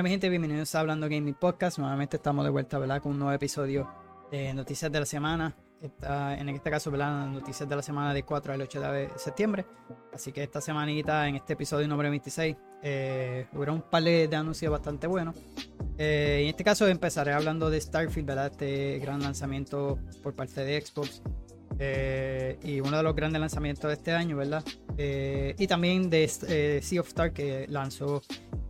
Bueno, mi gente, bienvenidos a Hablando Gaming Podcast. Nuevamente estamos de vuelta, ¿verdad? Con un nuevo episodio de Noticias de la Semana. En este caso, ¿verdad? Noticias de la semana de 4 al 8 de septiembre. Así que esta semanita, en este episodio número 26, eh, hubo un par de, anuncios bastante buenos. Eh, en este caso empezaré hablando de Starfield, ¿verdad? Este gran lanzamiento por parte de Xbox. Eh, y uno de los grandes lanzamientos de este año, ¿verdad? Eh, y también de Sea of Star que lanzó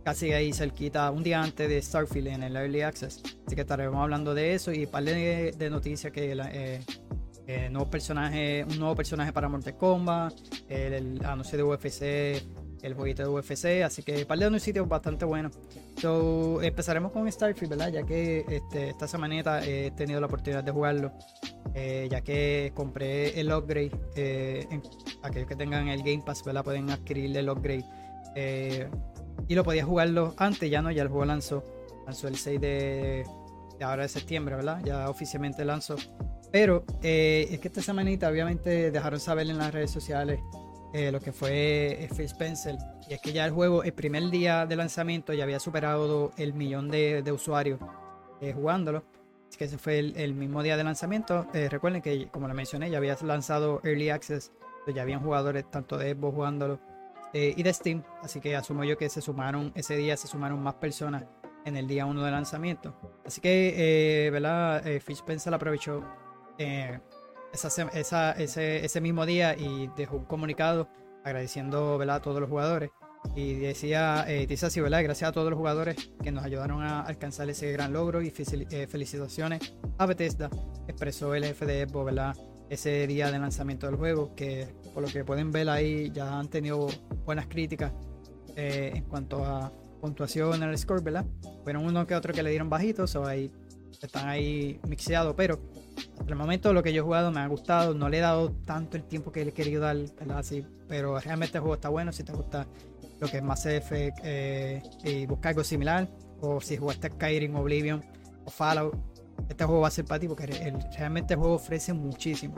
casi ahí cerquita, un día antes de Starfield en el Early Access. Así que estaremos hablando de eso y un par de, noticias que eh, eh, nuevos personajes, un nuevo personaje para Mortal Kombat, el, anuncio de UFC, el jueguito de UFC, así que par de sitios bastante buenos. So, empezaremos con Starfield, ¿verdad? Ya que este, esta semanita he tenido la oportunidad de jugarlo, eh, ya que compré el upgrade, aquellos que tengan el Game Pass, ¿verdad? Pueden adquirir el upgrade y lo podía jugarlo antes, ya no, ya el juego lanzó, lanzó el 6 de, ahora de septiembre, ¿verdad? Ya oficialmente lanzó. Pero eh, es que esta semanita obviamente dejaron saber en las redes sociales eh, lo que fue Phil Spencer. Y es que ya el juego, el primer día de lanzamiento, ya había superado el millón de, usuarios eh, jugándolo. Que ese fue el, mismo día de lanzamiento. recuerden que, como le mencioné, ya había lanzado Early Access. Ya habían jugadores tanto de Xbox jugándolo eh, y de Steam. Así que asumo yo que se sumaron, ese día se sumaron más personas en el día 1 de lanzamiento. Así que, eh, ¿verdad? Eh, Fish Pencil aprovechó eh, esa, ese, ese, mismo día y dejó un comunicado agradeciendo, ¿verdad? A todos los jugadores. Y decía, dice así, ¿verdad? Gracias a todos los jugadores que nos ayudaron a alcanzar ese gran logro y felicitaciones a Bethesda, expresó el jefe de Xbox, ¿verdad? ese día de lanzamiento del juego, que por lo que pueden ver ahí ya han tenido buenas críticas eh, en cuanto a puntuación en el score, ¿verdad? Fueron uno que otro que le dieron bajitos, o ahí están ahí mixeados, pero hasta el momento lo que yo he jugado me ha gustado, no le he dado tanto el tiempo que le he querido dar, ¿verdad? Así, pero realmente el juego está bueno, si te gusta lo que es más Effect eh, y buscar algo similar, o si jugaste Skyrim, Oblivion o Fallout, este juego va a ser para ti porque realmente el juego ofrece muchísimo.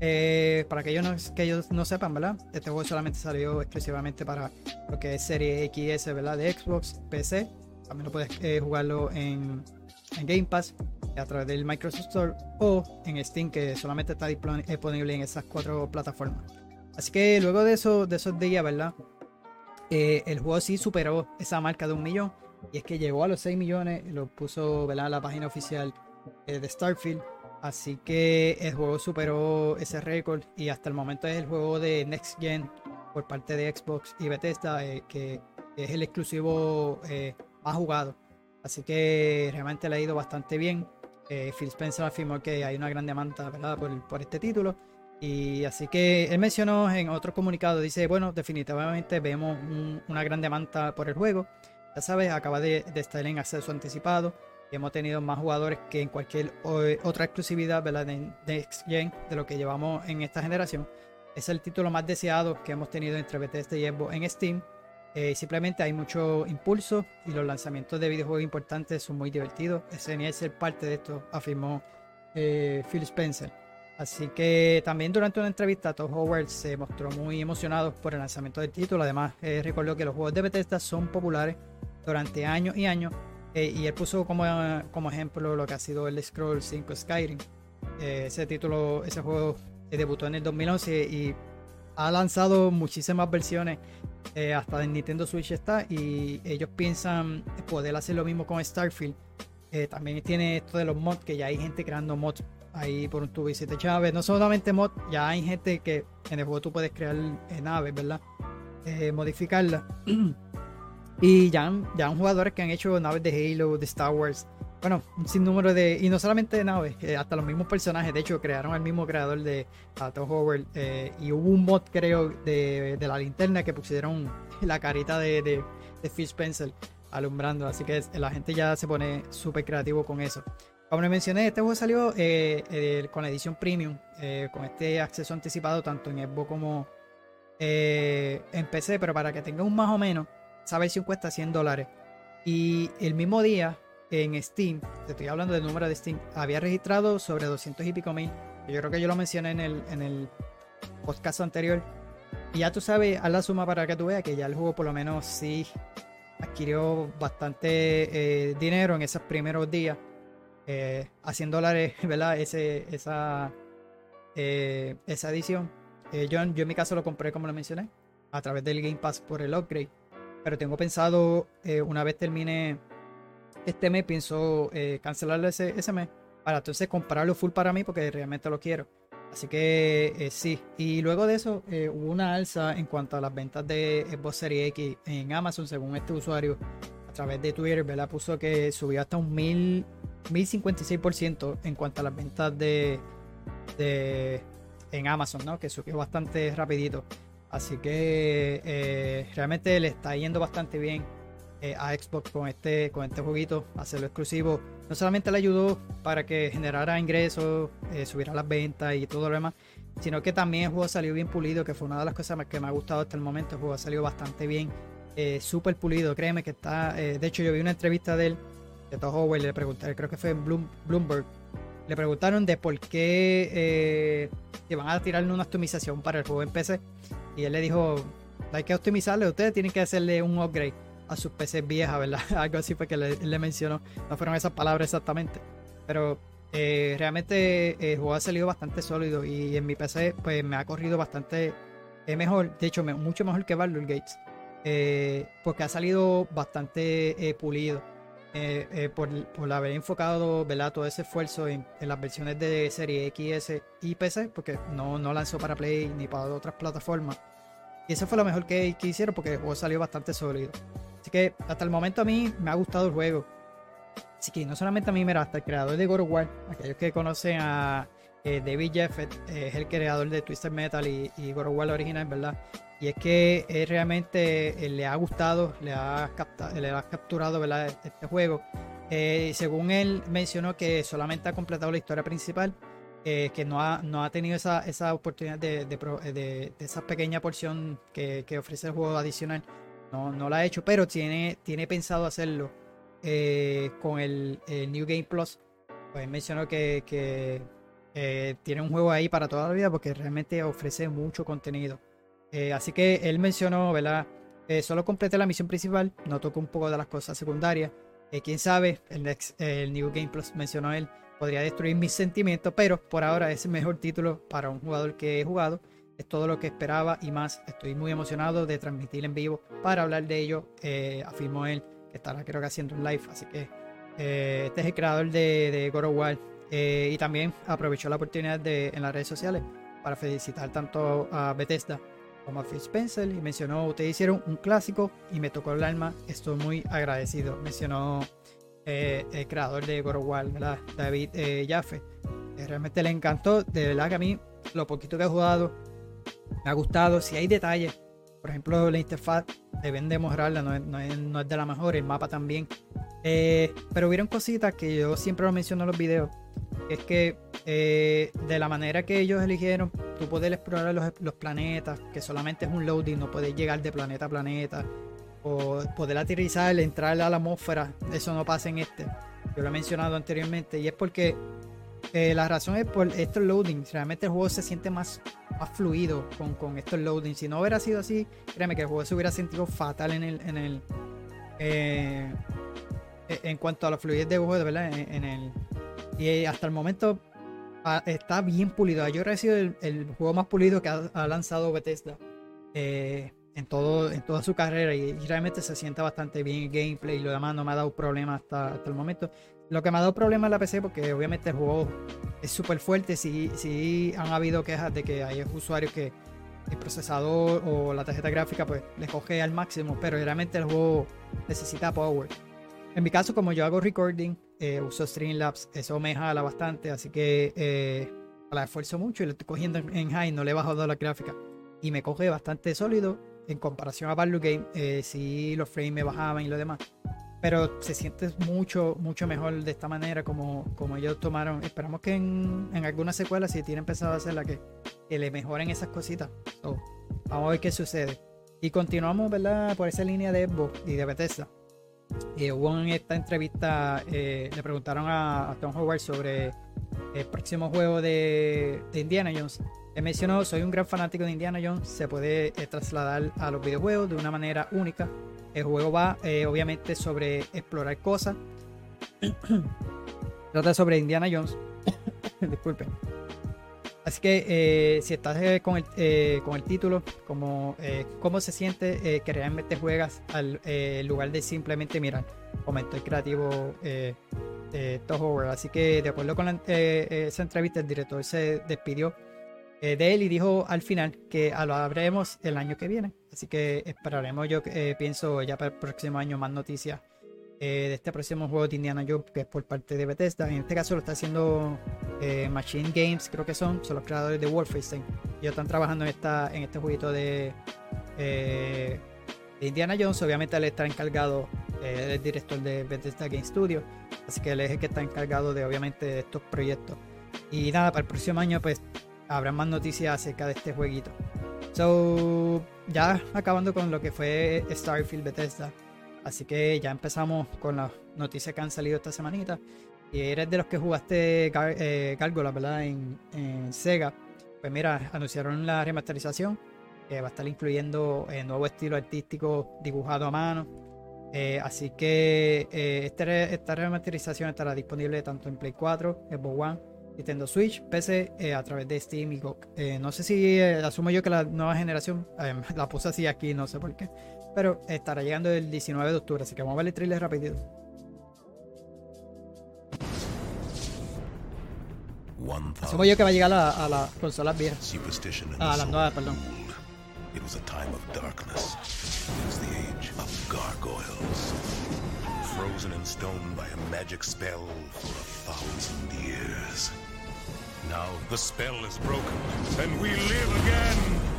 Eh, para que ellos, no, que ellos no sepan, ¿verdad? Este juego solamente salió exclusivamente para lo que es serie XS, ¿verdad? De Xbox, PC. También lo puedes eh, jugarlo en, Game Pass a través del Microsoft Store o en Steam, que solamente está disponible en esas cuatro plataformas. Así que luego de, eso, de esos días, ¿verdad? Eh, el juego sí superó esa marca de un millón. Y es que llegó a los 6 millones, lo puso ¿verdad? la página oficial eh, de Starfield. Así que el juego superó ese récord y hasta el momento es el juego de Next Gen por parte de Xbox y Bethesda, eh, que es el exclusivo más jugado. Así que realmente le ha ido bastante bien. Phil Spencer afirmó que hay una gran demanda Por, este título. Y así que él mencionó en otro comunicado, dice, bueno, definitivamente vemos una gran demanda por el juego. Ya sabes, acaba de estar en acceso anticipado hemos tenido más jugadores que en cualquier otra exclusividad de Next Gen de lo que llevamos en esta generación. Es el título más deseado que hemos tenido entre Bethesda y Xbox en Steam. Eh, simplemente hay mucho impulso y los lanzamientos de videojuegos importantes son muy divertidos. Es genial ser parte de esto, afirmó eh, Phil Spencer. Así que también durante una entrevista, Todd Howard se mostró muy emocionado por el lanzamiento del título. Además, eh, recordó que los juegos de Bethesda son populares durante años y años eh, y él puso como, como ejemplo lo que ha sido el Scroll 5 Skyrim. Eh, ese título, ese juego debutó en el 2011 y ha lanzado muchísimas versiones. Eh, hasta en Nintendo Switch está. Y ellos piensan poder hacer lo mismo con Starfield. también tiene esto de los mods, que ya hay gente creando mods ahí por y siete chaves. No solamente mods, ya hay gente que en el juego tú puedes crear naves, ¿verdad? modificarlas. Y ya han, ya han jugadores que han hecho naves de Halo, de Star Wars. Bueno, un sinnúmero de. Y no solamente de naves, eh, hasta los mismos personajes. De hecho, crearon el mismo creador de Tom Howard. Eh, y hubo un mod, creo, de, de, la linterna que pusieron la carita de, de, de Phil Spencer alumbrando. Así que la gente ya se pone súper creativo con eso. Como les mencioné, este juego salió eh, con la edición premium, con este acceso anticipado tanto en Xbox como en PC, pero para que tenga un más o menos, esa versión cuesta 100 dólares. Y el mismo día en Steam, te estoy hablando del número de Steam, había registrado sobre 200 y pico mil. Yo creo que yo lo mencioné en el, en el podcast anterior. Y ya tú sabes, haz la suma para que tú veas que ya el juego por lo menos sí adquirió bastante dinero en esos primeros días, a 100 dólares, ¿verdad? Esa, esa edición. yo, yo en mi caso lo compré, como lo mencioné, a través del Game Pass por el upgrade. Pero tengo pensado, una vez termine este mes, pienso cancelarlo ese, ese mes para entonces comprarlo full para mí porque realmente lo quiero. Así que eh, sí. Y luego de eso eh, hubo una alza en cuanto a las ventas de Xbox Series X en Amazon, según este usuario a través de Twitter, ¿verdad? Puso que subió hasta un mil, 1056% en cuanto a las ventas de, en Amazon, ¿no? Que subió bastante rapidito. Así que eh, realmente le está yendo bastante bien a Xbox con este, con este jueguito, hacerlo exclusivo no solamente le ayudó para que generara ingresos, eh, subiera las ventas y todo lo demás, sino que también el juego salió bien pulido, que fue una de las cosas que me ha gustado hasta el momento. El juego salió bastante bien, eh, súper pulido, créeme que está. Eh, de hecho, yo vi una entrevista de él, de Todd Howard, le pregunté, creo que fue en Bloomberg, le preguntaron de por qué eh, a tirarle una optimización para el juego en PC. Y él le dijo: hay que optimizarle, ustedes tienen que hacerle un upgrade a sus PCs viejas, ¿verdad? Algo así fue que le, le, mencionó. No fueron esas palabras exactamente. Pero eh, realmente eh, el juego ha salido bastante sólido y en mi PC pues me ha corrido bastante eh, mejor. De hecho, mucho mejor que Baldur's Gates. porque ha salido bastante pulido. Por, por, haber enfocado ¿verdad? todo ese esfuerzo en, las versiones de serie XS y PC, porque no, no lanzó para Play ni para otras plataformas. Y eso fue lo mejor que, que hicieron porque el juego salió bastante sólido. Así que hasta el momento a mí me ha gustado el juego. Así que no solamente a mí, mira, hasta el creador de God of War, aquellos que conocen a eh, David Jeffet, eh, es el creador de Twisted Metal y, y God original, ¿verdad? Y es que él realmente eh, le ha gustado, le ha, le ha capturado ¿verdad? este juego. según él mencionó que solamente ha completado la historia principal, que no ha, tenido esa, oportunidad de, de, esa pequeña porción que, ofrece el juego adicional no, no lo ha hecho, pero tiene, pensado hacerlo eh, con el, New Game Plus. Pues mencionó que tiene un juego ahí para toda la vida porque realmente ofrece mucho contenido. Eh, así que él mencionó, ¿verdad? Eh, solo completé la misión principal, no tocó un poco de las cosas secundarias. Quién sabe, el, el New Game Plus mencionó él, podría destruir mis sentimientos, pero por ahora es el mejor título para un jugador que he jugado es todo lo que esperaba y más. Estoy muy emocionado de transmitir en vivo para hablar de ello. Eh, afirmó él que estará creo que haciendo un live. Así que eh, este es el creador de, de God of War. Eh, y también aprovechó la oportunidad de, en las redes sociales para felicitar tanto a Bethesda como a Phil Spencer y mencionó, ustedes hicieron un clásico y me tocó el alma, estoy muy agradecido, mencionó el creador de War, David Jaffe. realmente le encantó, de verdad que a mí lo poquito que he jugado me ha gustado. Si hay detalles, por ejemplo, la interfaz deben de mejorarla, no es, no, es, de la mejor, el mapa también. Eh, pero hubieron cositas que yo siempre lo menciono en los videos. Es que eh, de la manera que ellos eligieron, tú poder explorar los, planetas, que solamente es un loading, no puedes llegar de planeta a planeta, o poder aterrizar, entrar a la atmósfera, eso no pasa en este. Yo lo he mencionado anteriormente, y es porque eh, la razón es por estos loadings. Realmente el juego se siente más, más fluido con, con estos loadings. Si no hubiera sido así, créeme que el juego se hubiera sentido fatal en el. En, el, eh, en cuanto a la fluidez de juego, ¿verdad? En, el, y hasta el momento ah, está bien pulido. Yo creo que ha sido el, juego más pulido que ha, lanzado Bethesda eh, en, todo, en toda su carrera. Y, realmente se siente bastante bien el gameplay y lo demás no me ha dado problema hasta, hasta el momento. Lo que me ha dado problema en la PC, porque obviamente el juego es súper fuerte, sí, sí han habido quejas de que hay usuarios que el procesador o la tarjeta gráfica pues le coge al máximo, pero realmente el juego necesita power. En mi caso, como yo hago recording, eh, uso Streamlabs, eso me jala bastante, así que eh, la esfuerzo mucho y lo estoy cogiendo en high, no le he bajado la gráfica. Y me coge bastante sólido en comparación a Value Game, eh, si los frames me bajaban y lo demás pero se siente mucho, mucho mejor de esta manera como, como ellos tomaron. Esperamos que en, en algunas secuelas, si tienen pensado hacerla, que, que le mejoren esas cositas. vamos a ver qué sucede. Y continuamos, ¿verdad? Por esa línea de Xbox y de Bethesda. Y hubo en esta entrevista, eh, le preguntaron a, Tom Howard sobre el próximo juego de, Indiana Jones. Él mencionó, soy un gran fanático de Indiana Jones, se puede eh, trasladar a los videojuegos de una manera única El juego va eh, obviamente sobre explorar cosas. Trata sobre Indiana Jones. Disculpe. Así que eh, si estás eh, con, el, con el título, como cómo se siente que realmente juegas al lugar de simplemente mirar, comentó el creativo Toho Así que de acuerdo con esa entrevista, el director se despidió eh, de él y dijo al final que lo haremos el año que viene. Así que esperaremos, yo eh, pienso ya para el próximo año, más noticias eh, de este próximo juego de Indiana Jones que es por parte de Bethesda. En este caso lo está haciendo Machine Games, creo que son, son los creadores de Wolfenstein. Ellos están trabajando en, esta, en este jueguito de, de Indiana Jones. Obviamente él está encargado, el director de Bethesda Game Studio. Así que él es el que está encargado de obviamente estos proyectos. Y nada, para el próximo año pues habrá más noticias acerca de este jueguito. So, ya acabando con lo que fue Starfield Bethesda. Así que ya empezamos con las noticias que han salido esta semanita. Y eres de los que jugaste Gar eh, ¿verdad? En, Sega. Pues mira, anunciaron la remasterización. Que va a estar incluyendo el nuevo estilo artístico dibujado a mano. Eh, así que eh, este esta remasterización estará disponible tanto en Play 4, Xbox One Nintendo Switch, PC eh, a través de Steam y GOG. Eh, no sé si eh, asumo yo que la nueva generación la puse así aquí, no sé por qué. Pero estará llegando el 19 de octubre, así que vamos a ver el trailer rapidito. Asumo yo que va a llegar a, a las consolas viejas. A las nuevas, perdón. It was a time of darkness. It was the age of gargoyles. Frozen in stone by a magic spell for a thousand years. Now the spell is broken, and we live again!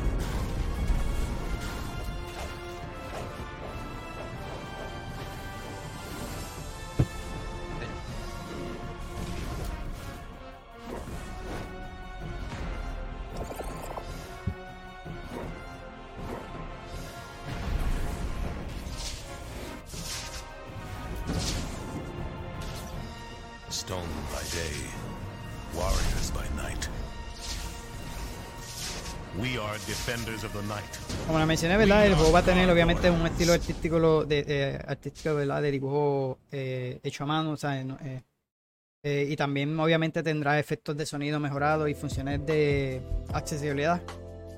Mencioné, ¿verdad? El juego va a tener obviamente un estilo artístico de, eh, artístico, ¿verdad? De dibujo eh, hecho a mano, eh, y también obviamente tendrá efectos de sonido mejorados y funciones de accesibilidad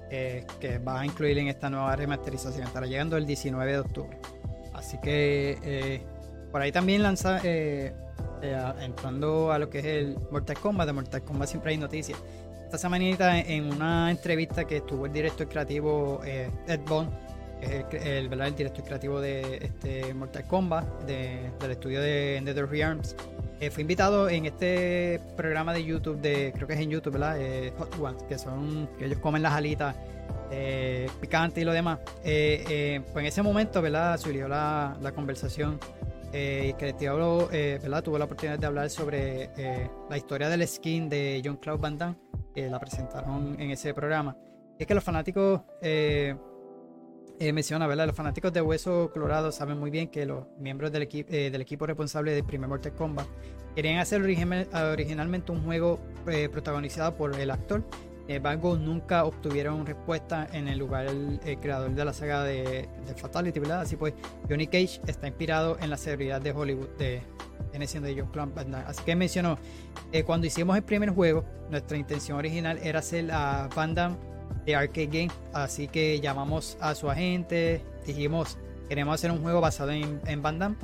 que va a incluir en esta nueva remasterización. Estará llegando el 19 de octubre. Así que por ahí también lanza, entrando a lo que es el Mortal Kombat, de Mortal Kombat siempre hay noticias esta semanita en una entrevista que estuvo el director creativo eh, Ed Bond, que es el, el, director creativo de este Mortal Kombat, del estudio de NetherRealms. Eh, fue invitado en este programa de YouTube, de creo que es en YouTube, ¿verdad? Eh, Hot Ones, que son que ellos comen las alitas eh, picantes y lo demás. pues en ese momento, ¿verdad? Surgió la, la conversación eh, que el ¿verdad? tuvo la oportunidad de hablar sobre la historia del skin de John Claude Van Damme que la presentaron en ese programa. Es que los fanáticos, eh, eh, menciona, ¿verdad? Los fanáticos de Hueso Colorado saben muy bien que los miembros del, equipo eh, del equipo responsable del primer Mortal Kombat querían hacer originalmente un juego protagonizado por el actor. Embargo, nunca obtuvieron respuesta en el lugar el, creador de la saga de, de, Fatality, ¿verdad? Así pues, Johnny Cage está inspirado en la celebridad de Hollywood de, viene siendo de John Así que mencionó, eh, cuando hicimos el primer juego, nuestra intención original era hacer la Bandam de Arcade Game, así que llamamos a su agente, dijimos, queremos hacer un juego basado en, en Bandam.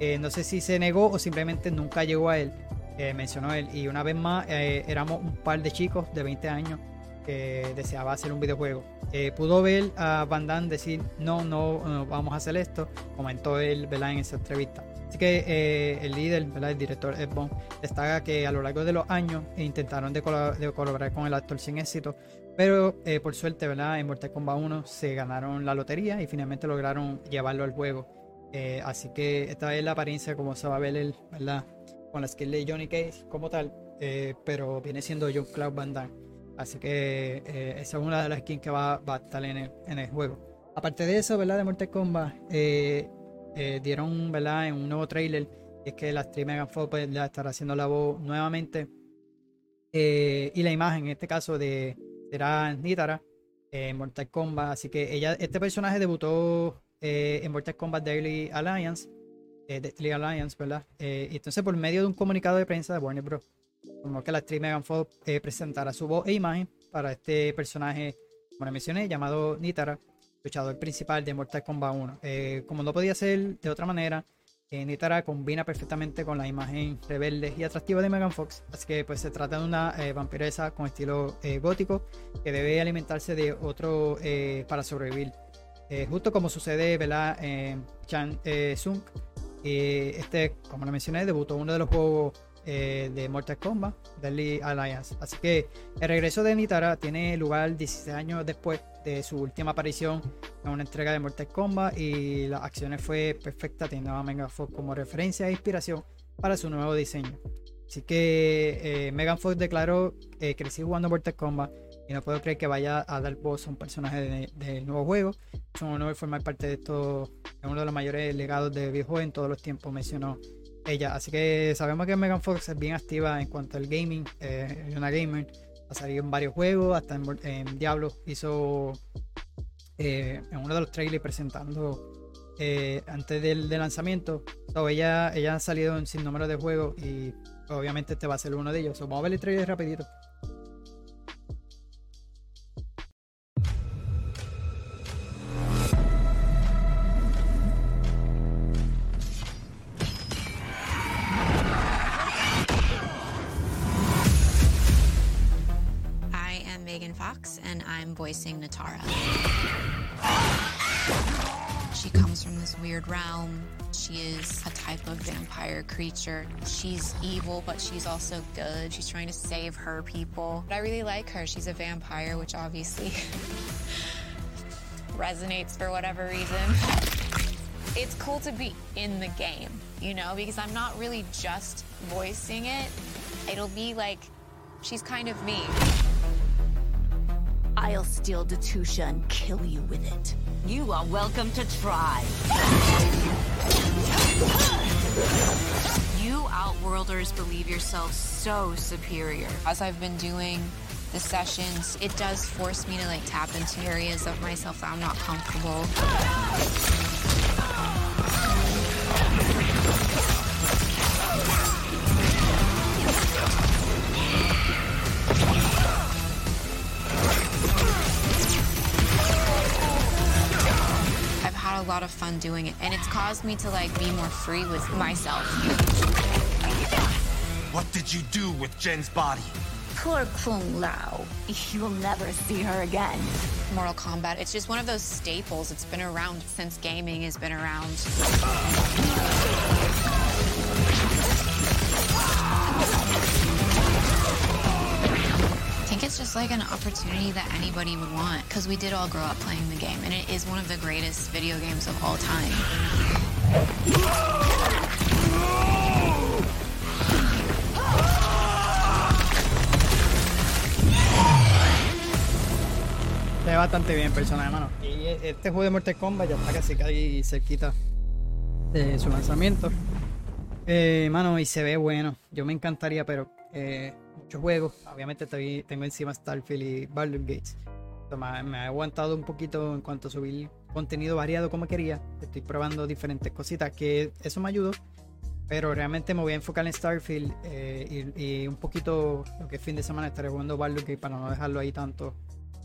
Eh, no sé si se negó o simplemente nunca llegó a él, eh, mencionó él. Y una vez más, éramos un par de chicos de 20 años que deseaba hacer un videojuego. pudo ver a Van decir, no, no, no, vamos a hacer esto, comentó él en esa entrevista. Así que eh, el líder, el director Ed Bond, destaca que a lo largo de los años intentaron de, colaborar con el actor sin éxito, pero eh, por suerte, ¿verdad? En Mortal Kombat 1 se ganaron la lotería y finalmente lograron llevarlo al juego. Eh, así que esta es la apariencia como se va a ver él, ¿verdad? Con la skill de Johnny Cage como tal, pero viene siendo John Cloud Van Damme. Así que esa es una de las skins que va, a estar en el, juego. Aparte de eso, ¿verdad? De Mortal Kombat, eh, dieron ¿verdad? en un nuevo trailer. Y es que la actriz Megan pues, estará haciendo la voz nuevamente. Eh, y la imagen, en este caso, de será Nitara en Mortal Kombat. Así que ella, este personaje debutó eh, en Mortal Kombat Daily Alliance, eh, Daily Alliance, ¿verdad? Eh, y entonces por medio de un comunicado de prensa de Warner Bros. Como que la actriz Megan Fox eh, presentara su voz e imagen para este personaje, como le mencioné, llamado Nitara, luchador principal de Mortal Kombat 1. Eh, como no podía ser de otra manera, eh, Nitara combina perfectamente con la imagen rebelde y atractiva de Megan Fox, así que pues se trata de una eh, vampiresa con estilo eh, gótico que debe alimentarse de otro eh, para sobrevivir. Justo como sucede ¿verdad? en Chan Sung, este, como lo mencioné, debutó uno de los juegos eh, de Mortal Kombat, Deadly Alliance. Así que el regreso de Nitara tiene lugar 16 años después de su última aparición en una entrega de Mortal Kombat y las acciones fue perfecta, teniendo a Megan Fox como referencia e inspiración para su nuevo diseño. Así que eh, Megan Fox declaró que crecí jugando Mortal Kombat y no puedo creer que vaya a dar voz a un personaje de- del nuevo juego. Es un honor formar parte de esto, es uno de los mayores legados de videojuegos en todos los tiempos, mencionó ella. Así que sabemos que Megan Fox es bien activa en cuanto al gaming, eh, es una gamer, ha salido en varios juegos, hasta en, Diablo hizo eh, en uno de los trailers presentando eh, antes del, del lanzamiento. So, ella, ella ha salido en sin número de juegos y obviamente este va a ser uno de ellos. So, vamos a ver el trailer rapidito. Fox, and I'm voicing Natara. She comes from this weird realm. She is a type of vampire creature. She's evil, but she's also good. She's trying to save her people. But I really like her. She's a vampire, which obviously resonates for whatever reason. It's cool to be in the game, you know, because I'm not really just voicing it. It'll be like she's kind of me. I'll steal Datusha and kill you with it. You are welcome to try. You Outworlders believe yourselves so superior. As I've been doing the sessions, it does force me to like tap into areas of myself that I'm not comfortable. Lot of fun doing it, and it's caused me to like be more free with myself. What did you do with Jen's body? Poor Kung Lao. You'll never see her again. Mortal Kombat. It's just one of those staples. It's been around since gaming has been around. It's just like an opportunity that anybody would want because we did all grow up playing the game and it is one of the greatest video games of all time. Se ve bastante bien personaje, mano. Y este juego de Mortal Kombat ya está casi casi cerquita de su lanzamiento. Eh, mano, y se ve bueno. Yo me encantaría, pero eh, muchos juegos. Obviamente estoy- tengo encima Starfield y Baldur's Gates. Me, me ha aguantado un poquito en cuanto a subir contenido variado como quería. Estoy probando diferentes cositas que eso me ayudó. Pero realmente me voy a enfocar en Starfield eh, y, y un poquito lo que es fin de semana estaré jugando Baldur's Gate para no dejarlo ahí tanto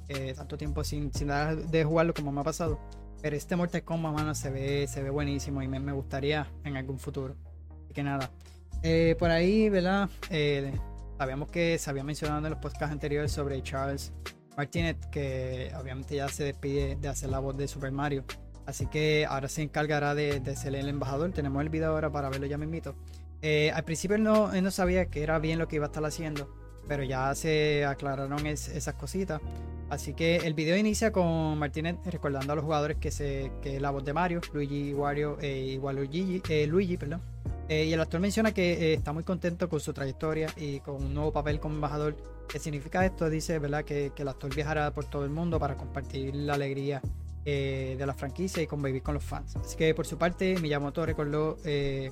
eh, tanto tiempo sin, sin dejar de jugarlo como me ha pasado. Pero este Mortal Kombat, mano, se ve, se ve buenísimo y me, me gustaría en algún futuro. Así que nada. Eh, por ahí, ¿verdad? Eh, sabíamos que se había mencionado en los podcasts anteriores sobre Charles Martinet, que obviamente ya se despide de hacer la voz de Super Mario. Así que ahora se encargará de, de ser el embajador. Tenemos el video ahora para verlo ya mismito. Eh, al principio él no, no sabía que era bien lo que iba a estar haciendo, pero ya se aclararon es- esas cositas. Así que el video inicia con Martínez recordando a los jugadores que, se, que la voz de Mario, Luigi, Wario eh, y eh, Luigi, perdón. Eh, y el actor menciona que eh, está muy contento con su trayectoria y con un nuevo papel como embajador. ¿Qué significa esto? Dice ¿verdad? Que, que el actor viajará por todo el mundo para compartir la alegría eh, de la franquicia y convivir con los fans. Así que por su parte, Miyamoto recordó eh,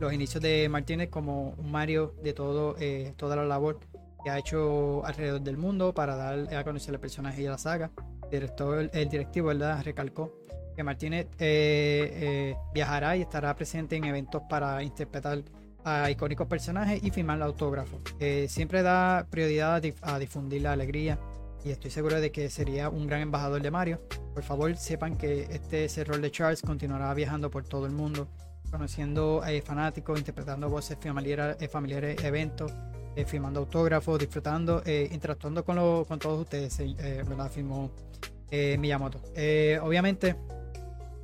los inicios de Martínez como un Mario de todo, eh, toda la labor que ha hecho alrededor del mundo para dar a conocer el personaje y la saga. El director, el directivo, ¿verdad? Recalcó que Martínez eh, eh, viajará y estará presente en eventos para interpretar a icónicos personajes y firmar autógrafos. Eh, siempre da prioridad a, dif- a difundir la alegría y estoy seguro de que sería un gran embajador de Mario. Por favor, sepan que este es el rol de Charles continuará viajando por todo el mundo, conociendo eh, fanáticos, interpretando voces familiares, eh, familiares eventos, eh, firmando autógrafos, disfrutando, interactuando con, lo- con todos ustedes, ¿verdad? Firmó Miyamoto. Obviamente,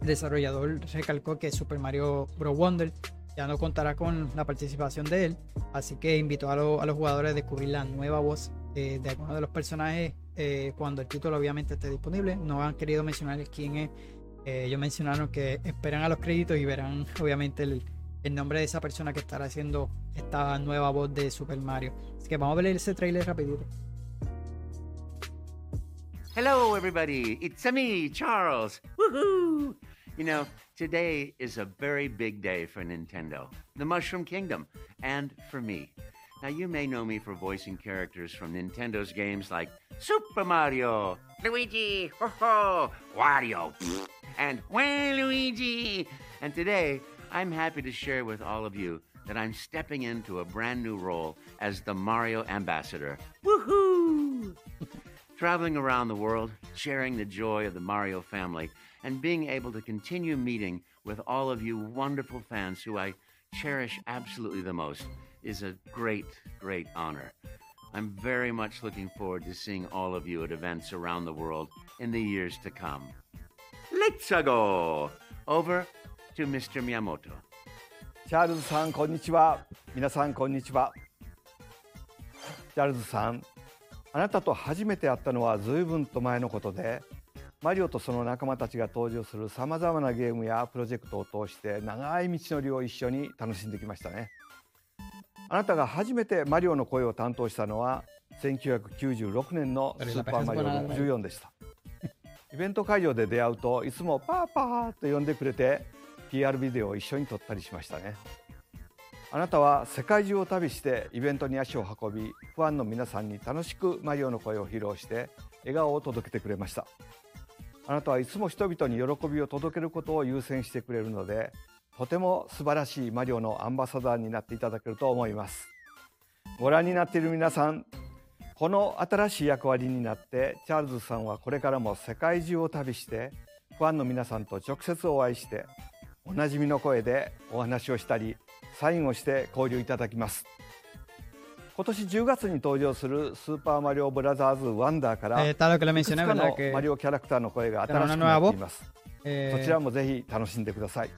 el desarrollador recalcó que Super Mario Bros. Wonder ya no contará con la participación de él, así que invitó a, lo- a los jugadores a descubrir la nueva voz eh, de algunos de los personajes eh, cuando el título obviamente esté disponible. No han querido mencionar quién es. Eh, ellos mencionaron que esperan a los créditos y verán obviamente el, el nombre de esa persona que estará haciendo esta nueva voz de Super Mario. Así que vamos a ver ese trailer rapidito. Hello, everybody. It's me, Charles. Woohoo! You know, today is a very big day for Nintendo, the Mushroom Kingdom, and for me. Now, you may know me for voicing characters from Nintendo's games like Super Mario, Luigi, ho ho, Wario, and Waluigi. And today, I'm happy to share with all of you that I'm stepping into a brand new role as the Mario Ambassador. Woohoo! traveling around the world, sharing the joy of the Mario family, and being able to continue meeting with all of you wonderful fans who I cherish absolutely the most is a great, great honor. I'm very much looking forward to seeing all of you at events around the world in the years to come. Let's go! Over to Mr. Miyamoto. チャールズさんこんにちは皆さんこんにちはチャールズさんあなたと初めて会ったのは随分と前のことで マリオとその仲間たちが登場するさまざまなゲームやプロジェクトを通して長い道のりを一緒に楽しんできましたね。あなたが初めてマリオの声を担当したのは1996年の「スーパーマリオ64」でした。イベント会場で出会うといつもパーパーと呼んでくれて PR ビデオを一緒に撮ったりしましたね。あなたは世界中を旅してイベントに足を運びファンの皆さんに楽しくマリオの声を披露して笑顔を届けてくれましたあなたはいつも人々に喜びを届けることを優先してくれるのでとても素晴らしいマリオのアンバサダーになっていただけると思います。ご覧になっている皆さんこの新しい役割になってチャールズさんはこれからも世界中を旅してファンの皆さんと直接お会いしておなじみの声でお話をしたりサインをして交流いただきます。今年10月に登場する「スーパーマリオブラザーズワンダー」から Eh. の Que マリオキャラクターの声が新しくなっています。eh, そちらもぜひ楽しんでください。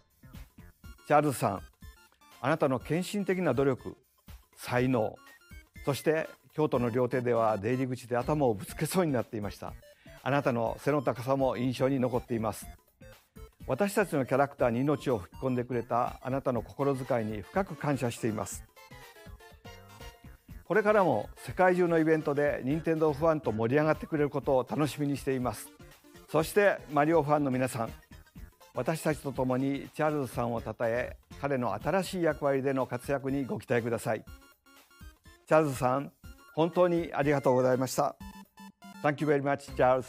チャールズさん、あなたの献身的な努力、才能、そして京都の料亭では出入り口で頭をぶつけそうになっていました。あなたの背の高さも印象に残っています。私たちのキャラクターに命を吹き込んでくれたあなたの心遣いに深く感謝しています。これからも世界中のイベントで任天堂ファンと盛り上がってくれることを楽しみにしています。そしてマリオファンの皆さん、私たちと共にチャールズさんをたたえ、彼の新しい役割での活躍にご期待ください。チャールズさん、本当にありがとうございました。Thank you very much, Charles.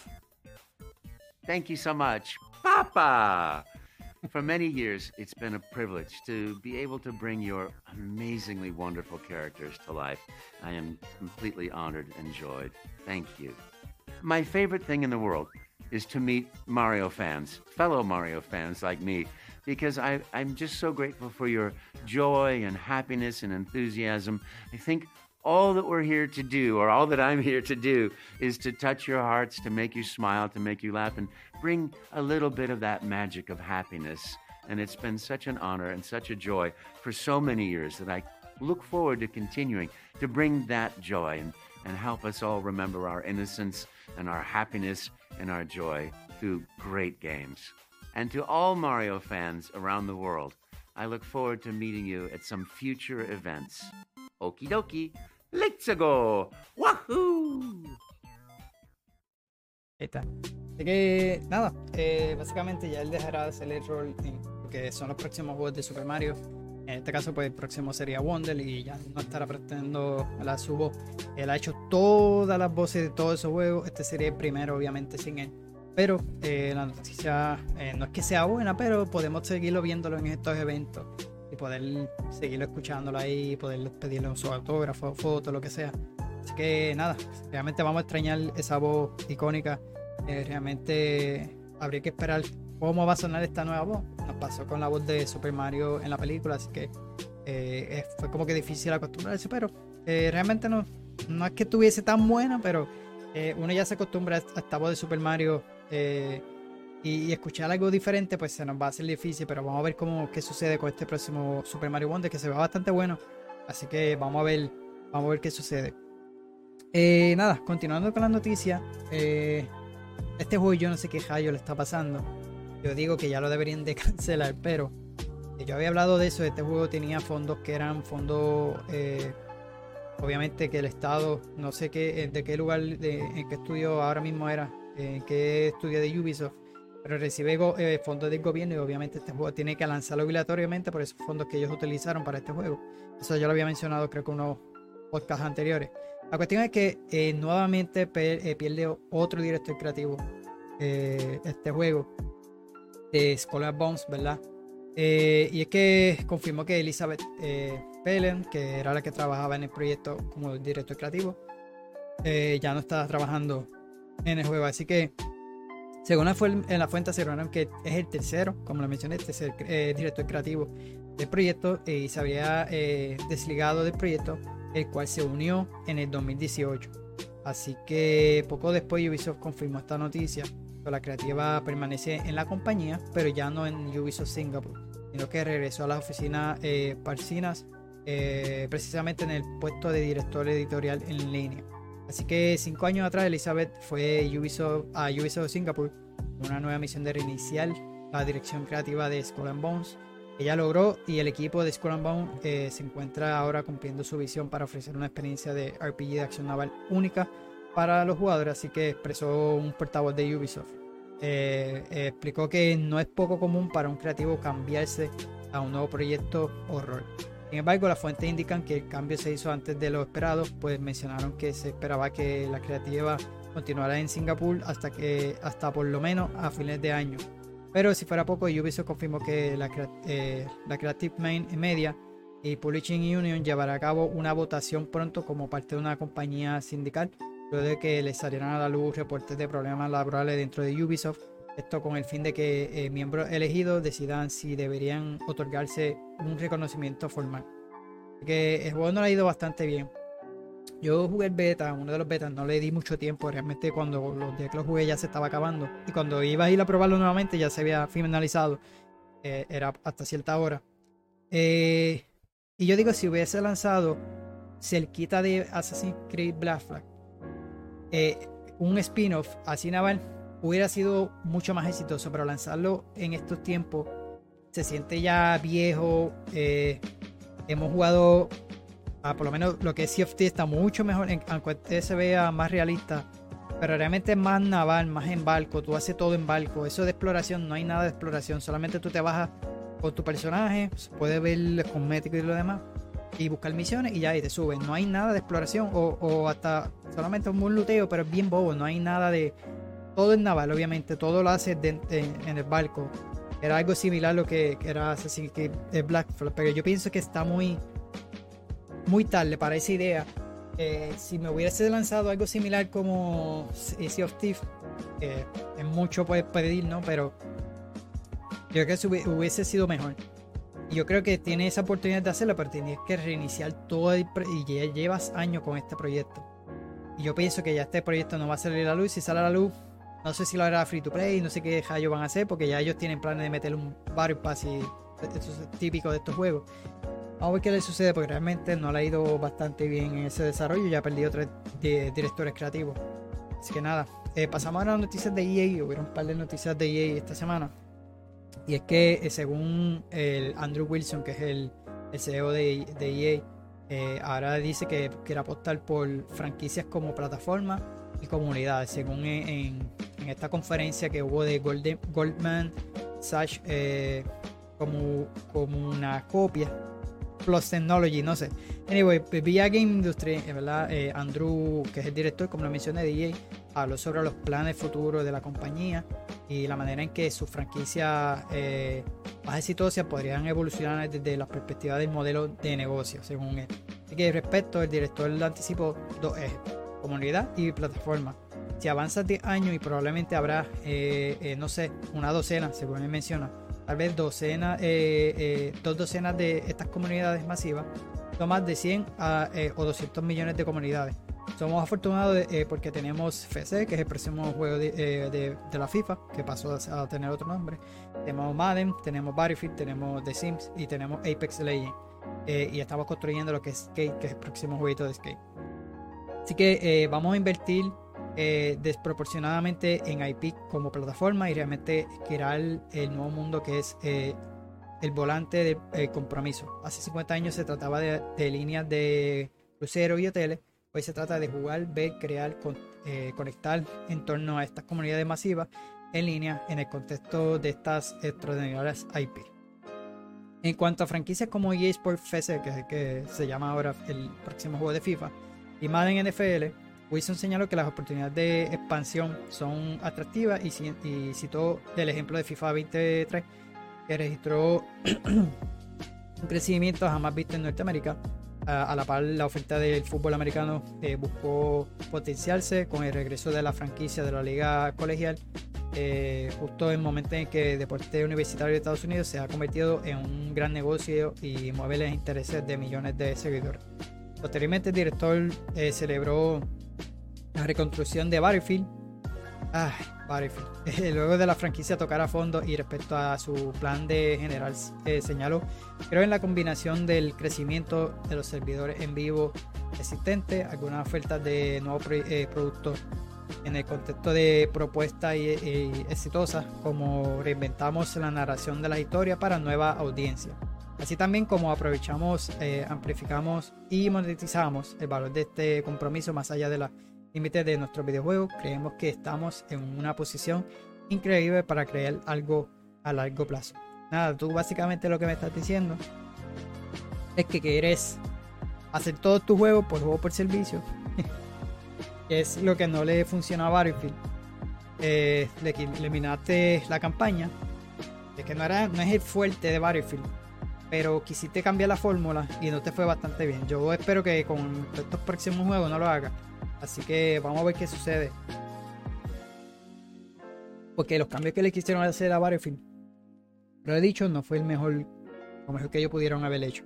Thank you so much, Papa. For many years, it's been a privilege to be able to bring your amazingly wonderful characters to life. I am completely honored and joyed. Thank you. My favorite thing in the world is to meet Mario fans, fellow Mario fans like me, because I, I'm just so grateful for your joy and happiness and enthusiasm. I think all that we're here to do, or all that I'm here to do, is to touch your hearts, to make you smile, to make you laugh, and bring a little bit of that magic of happiness. And it's been such an honor and such a joy for so many years that I look forward to continuing to bring that joy and, and help us all remember our innocence and our happiness and our joy through great games. And to all Mario fans around the world, I look forward to meeting you at some future events. Okie dokie, let's go! Wahoo! Ahí está. Así que nada, eh, básicamente ya él dejará de hacer el rol en lo que son los próximos juegos de Super Mario. En este caso, pues el próximo sería Wonder y ya no estará prestando la su voz. Él ha hecho todas las voces de todos esos juegos. Este sería el primero, obviamente, sin él. Pero eh, la noticia eh, no es que sea buena, pero podemos seguirlo viéndolo en estos eventos poder seguirlo escuchándolo ahí, poder pedirle su autógrafo, foto, lo que sea. Así que nada, realmente vamos a extrañar esa voz icónica. Eh, realmente habría que esperar cómo va a sonar esta nueva voz. Nos pasó con la voz de Super Mario en la película, así que eh, fue como que difícil acostumbrarse, pero eh, realmente no, no es que estuviese tan buena, pero uno ya se acostumbra a esta voz de Super Mario y, escuchar algo diferente, pues se nos va a hacer difícil, pero vamos a ver cómo qué sucede con este próximo Super Mario Wonder, que se ve bastante bueno. Así que vamos a ver, vamos a ver qué sucede. Eh, nada, continuando con las noticias. Eh, este juego yo no sé qué rayo le está pasando. Yo digo que ya lo deberían de cancelar, pero eh, yo había hablado de eso. Este juego tenía fondos que eran fondos, obviamente que el Estado, no sé qué, de qué lugar, en qué estudio ahora mismo era, en qué estudio de Ubisoft, pero recibe fondos del gobierno y obviamente este juego tiene que lanzarlo obligatoriamente por esos fondos que ellos utilizaron para este juego. Eso yo lo había mencionado creo que unos podcasts anteriores. La cuestión es que eh, nuevamente eh, pierde otro director creativo eh, este juego de Scholar Bones, ¿verdad? y es que confirmó que Elizabeth Pellen, que era la que trabajaba en el proyecto como director creativo, ya no está trabajando en el juego. Así que, según la, en la fuente, que es el tercero, como lo mencioné, el tercer director creativo del proyecto y se había desligado del proyecto el cual se unió en el 2018. Así que poco después Ubisoft confirmó esta noticia. La creativa permanece en la compañía, pero ya no en Ubisoft Singapore, sino que regresó a la oficina eh, Parcinas, eh, precisamente en el puesto de director editorial en línea. Así que cinco años atrás Elizabeth fue Ubisoft, a Ubisoft Singapore una nueva misión de reiniciar la dirección creativa de Skull and Bones ella logró y el equipo de Skull and Bone eh, se encuentra ahora cumpliendo su visión para ofrecer una experiencia de RPG de acción naval única para los jugadores, así que expresó un portavoz de Ubisoft. Eh, eh, explicó que no es poco común para un creativo cambiarse a un nuevo proyecto horror. Sin embargo, las fuentes indican que el cambio se hizo antes de lo esperado, pues mencionaron que se esperaba que la creativa continuara en Singapur hasta que hasta por lo menos a fines de año. Pero si fuera poco, Ubisoft confirmó que la, eh, la Creative Main Media y Publishing Union llevará a cabo una votación pronto como parte de una compañía sindical, luego de que les salieran a la luz reportes de problemas laborales dentro de Ubisoft. Esto con el fin de que eh, miembros elegidos decidan si deberían otorgarse un reconocimiento formal. Que el juego no ha ido bastante bien. Yo jugué el beta, uno de los betas, no le di mucho tiempo. Realmente cuando los días que lo jugué ya se estaba acabando. Y cuando iba a ir a probarlo nuevamente ya se había finalizado. Eh, era hasta cierta hora. Eh, y yo digo, si hubiese lanzado cerquita de Assassin's Creed Black Flag, un spin-off así naval, hubiera sido mucho más exitoso. Pero lanzarlo en estos tiempos se siente ya viejo. hemos jugado Ah, por lo menos lo que es CFT está mucho mejor, aunque se vea más realista, pero realmente es más naval, más en barco, tú haces todo en barco, eso de exploración, no hay nada de exploración, solamente tú te bajas con tu personaje, puedes ver el cosmético y lo demás, y buscar misiones y ya, y te subes, no hay nada de exploración, o, hasta solamente un luteo, pero es bien bobo, no hay nada de... Todo es naval, obviamente, todo lo haces en, el barco. Era algo similar a lo que, era Assassin's Creed Black pero yo pienso que está muy muy tarde para esa idea. Eh, si me hubiese lanzado algo similar como Sea of Thief, que es mucho puede pedir, ¿no? Pero yo creo que hubiese sido mejor. Yo creo que tiene esa oportunidad de hacerlo, pero tienes que reiniciar todo y ya llevas años con este proyecto. Y yo pienso que ya este proyecto no va a salir a la luz. Si sale a la luz, no sé si lo hará free to play, no sé qué ellos van a hacer, porque ya ellos tienen planes de meter un Battle Pass y eso es típico de estos juegos. Vamos a ver qué le sucede porque realmente no le ha ido bastante bien en ese desarrollo. Ya ha perdido tres directores creativos. Así que nada, eh, pasamos a las noticias de EA. Hubieron un par de noticias de EA esta semana. Y es que eh, según el Andrew Wilson, que es el, CEO de, EA, eh, ahora dice que quiere apostar por franquicias como plataforma y comunidad. Según en, esta conferencia que hubo de Goldman Sachs como, como una copia Plus Technology, no sé. Anyway, VIA Game Industry, eh, ¿verdad? Eh, Andrew, que es el director, como lo mencioné, EA, habló sobre los planes futuros de la compañía y la manera en que sus franquicias eh, más exitosas podrían evolucionar desde la perspectiva del modelo de negocio, según él. Así que respecto, el director anticipó dos ejes, comunidad y plataforma. Si avanza 10 años y probablemente habrá, eh, eh, no sé, una docena, según él menciona, tal vez docena, dos docenas de estas comunidades masivas, son más de 100 a, o 200 millones de comunidades somos afortunados eh, porque tenemos FC, que es el próximo juego de, eh, la FIFA, que pasó a, tener otro nombre. Tenemos Madden, tenemos Battlefield, tenemos The Sims y tenemos Apex Legends. Eh, y estamos construyendo lo que es Skate, que es el próximo jueguito de Skate. Así que vamos a invertir desproporcionadamente en IP como plataforma y realmente crear el, nuevo mundo que es el volante de compromiso. Hace 50 años se trataba de, líneas de crucero y hoteles Hoy se trata de jugar, ver, crear, eh, conectar en torno a estas comunidades masivas en línea en el contexto de estas extraordinarias IP. En cuanto a franquicias como EA Sports FC, que que se llama ahora el próximo juego de FIFA, y Madden NFL, Wilson señaló que las oportunidades de expansión son atractivas y, citó el ejemplo de FIFA 23, que registró un crecimiento jamás visto en Norteamérica a, la par, la oferta del fútbol americano eh, buscó potenciarse con el regreso de la franquicia de la liga colegial, eh, justo en el momento en que el deporte universitario de Estados Unidos se ha convertido en un gran negocio y mueve los intereses de millones de seguidores. Posteriormente, el director eh, celebró la reconstrucción de Battlefield. Ay, Luego de la franquicia tocar a fondo y respecto a su plan de general, eh, señaló, creo en la combinación del crecimiento de los servidores en vivo existentes, algunas ofertas de nuevos eh, productos en el contexto de propuestas exitosas, como reinventamos la narración de la historia para nueva audiencia. Así también como aprovechamos, eh, amplificamos y monetizamos el valor de este compromiso más allá de la límites de nuestro videojuego, creemos que estamos en una posición increíble para crear algo a largo plazo. Nada, tú básicamente lo que me estás diciendo es que quieres hacer todos tus juegos por juego por servicio. es lo que no le funciona a Battlefield. Eh, eliminaste la campaña. Es que no es el fuerte de Battlefield. Pero quisiste cambiar la fórmula y no te fue bastante bien. Yo espero que con estos próximos juegos no lo hagas. Así que vamos a ver qué sucede. Porque los cambios que le quisieron hacer a Battlefield, lo he dicho, no fue el mejor, lo mejor que ellos pudieron haber hecho.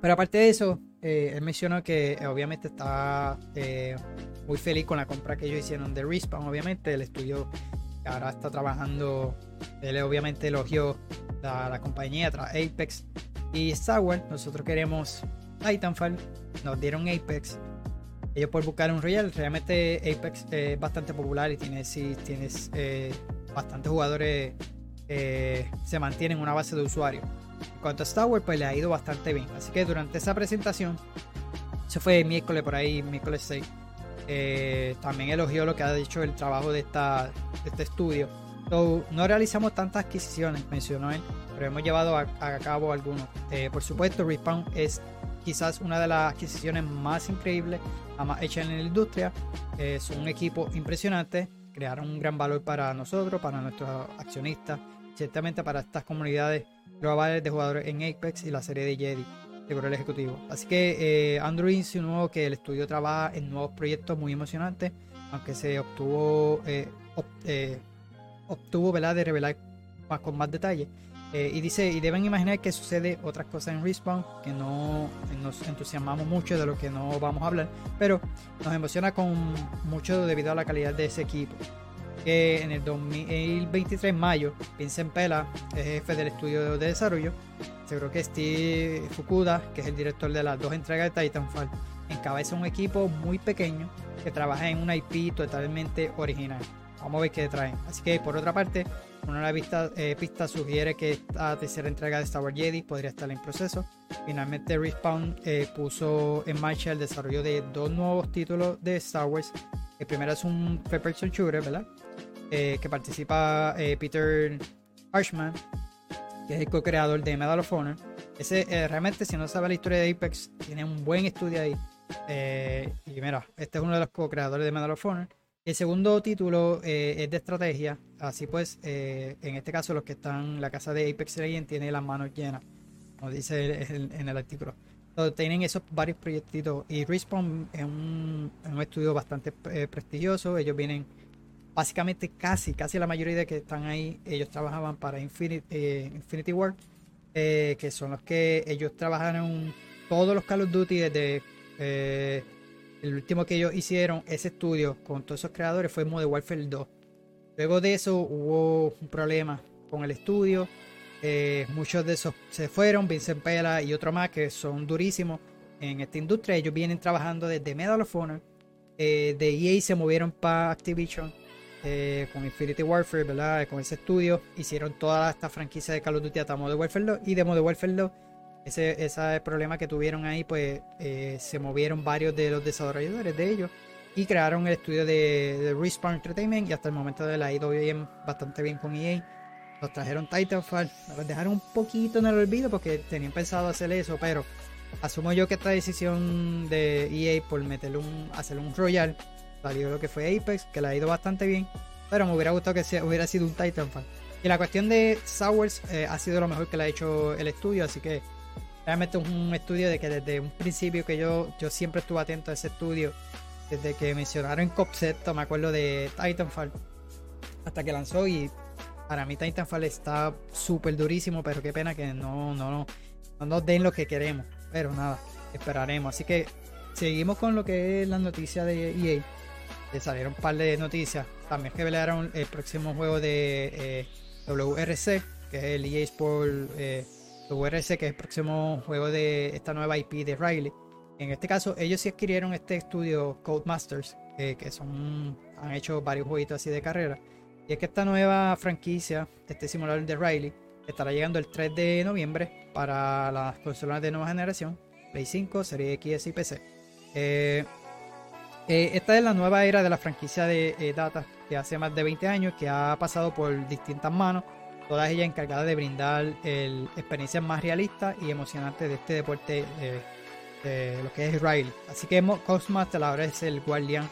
Pero aparte de eso, eh, él mencionó que eh, obviamente está eh, muy feliz con la compra que ellos hicieron de Respawn, obviamente, el estudio que ahora está trabajando, él obviamente elogió la, la compañía tras Apex y Wars. Nosotros queremos Titanfall, nos dieron Apex ellos por buscar un Royal, realmente Apex es bastante popular y tiene, si tienes eh, bastantes jugadores eh, se mantienen una base de usuarios. En cuanto a Star Wars, pues le ha ido bastante bien. Así que durante esa presentación, se fue miércoles por ahí, miércoles 6. Eh, también elogió lo que ha dicho el trabajo de, esta, este estudio. No realizamos tantas adquisiciones, mencionó él, pero hemos llevado a, cabo algunos. por supuesto, Respawn es quizás una de las adquisiciones más increíbles jamás hechas en la industria. Es un equipo impresionante, crearon un gran valor para nosotros, para nuestros accionistas, ciertamente para estas comunidades globales de jugadores en Apex y la serie de Jedi de el Ejecutivo. Así que eh, Andrew insinuó que el estudio trabaja en nuevos proyectos muy emocionantes, aunque se obtuvo, eh, eh, obtuvo de revelar más con más detalle. Eh, y dice, y deben imaginar que sucede otras cosas en Respawn, que no nos entusiasmamos mucho de lo que no vamos a hablar, pero nos emociona con mucho debido a la calidad de ese equipo. Que en el 2023, mayo, Vincent Pela, es jefe del estudio de desarrollo, seguro que Steve Fukuda, que es el director de las dos entregas de Titanfall, encabeza un equipo muy pequeño que trabaja en una IP totalmente original. Vamos a ver qué traen. Así que por otra parte, una de las eh, pistas sugiere que esta tercera entrega de Star Wars Jedi podría estar en proceso. Finalmente Respawn eh, puso en marcha el desarrollo de dos nuevos títulos de Star Wars. El primero es un third person shooter, ¿verdad? Eh, que participa Peter Arshman, que es el co-creador de Medal of Honor. Ese realmente, si no sabe la historia de Apex, tiene un buen estudio ahí. Eh, y mira, este es uno de los co-creadores de Medal of Honor. El segundo título eh, es de estrategia. Así pues, eh, en este caso, los que están, la casa de Apex Legends tiene las manos llenas, como dice en el artículo. Tienen esos varios proyectitos. Y Respawn es un, es un estudio bastante eh, prestigioso. Ellos vienen, básicamente, casi, casi la mayoría de que están ahí, ellos trabajaban para Infinity, Infinity Ward, eh, que son los que ellos trabajaron todos los Call of Duty desde. El último que ellos hicieron, ese estudio con todos esos creadores, fue Modern Warfare 2. Luego de eso hubo un problema con el estudio. eh, muchos de esos se fueron, Vincent Pela y otro más que son durísimos en esta industria. Ellos vienen trabajando desde Medal of Honor. eh, de EA se movieron para Activision eh, con Infinity Warfare, ¿verdad? Con ese estudio. Hicieron toda esta franquicia de Call of Duty hasta Modern Warfare 2 y de Modern Warfare 2 ese, ese problema que tuvieron ahí, pues eh, se movieron varios de los desarrolladores de ellos y crearon el estudio de, de Respawn Entertainment y hasta el momento de la ha ido bien, bastante bien con EA. Los trajeron Titanfall, los dejaron un poquito en el olvido porque tenían pensado hacer eso, pero asumo yo que esta decisión de EA por meterle un, hacer un Royal salió lo que fue Apex, que le ha ido bastante bien, pero me hubiera gustado que sea- hubiera sido un Titanfall. Y la cuestión de Sowers eh, ha sido lo mejor que le ha hecho el estudio, así que realmente es un estudio de que desde un principio que yo, yo siempre estuve atento a ese estudio, desde que mencionaron Concept, me acuerdo de Titanfall, hasta que lanzó y para mí Titanfall está súper durísimo, pero qué pena que no, no, no, no nos den lo que queremos, pero nada, esperaremos. Así que seguimos con lo que es la noticia de EA. Le salieron un par de noticias. También revelaron el próximo juego de eh, WRC, que es el EA Sport eh, WRC, que es el próximo juego de esta nueva IP de Riley. En este caso, ellos sí adquirieron este estudio Codemasters, eh, que son han hecho varios jueguitos así de carrera. Y es que esta nueva franquicia, este simulador de Riley, estará llegando el 3 de noviembre para las consolas de nueva generación, Play 5, Serie X y PC. Eh, eh, esta es la nueva era de la franquicia de eh, Data, que hace más de 20 años, que ha pasado por distintas manos, todas ellas encargadas de brindar el, experiencias más realistas y emocionantes de este deporte, eh, de lo que es Riley. Así que Cosmaster ahora es el guardián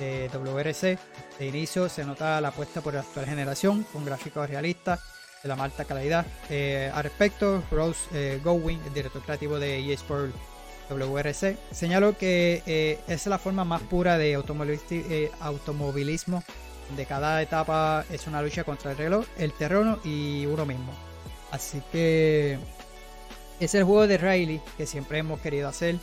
de WRC. De inicio se nota la apuesta por la actual generación, con gráficos realistas de la más alta calidad. Eh, al respecto, Rose eh, Gowin, el director creativo de EA Sport WRC, señaló que eh, es la forma más pura de eh, automovilismo, donde cada etapa es una lucha contra el reloj, el terreno y uno mismo. Así que es el juego de Riley que siempre hemos querido hacer,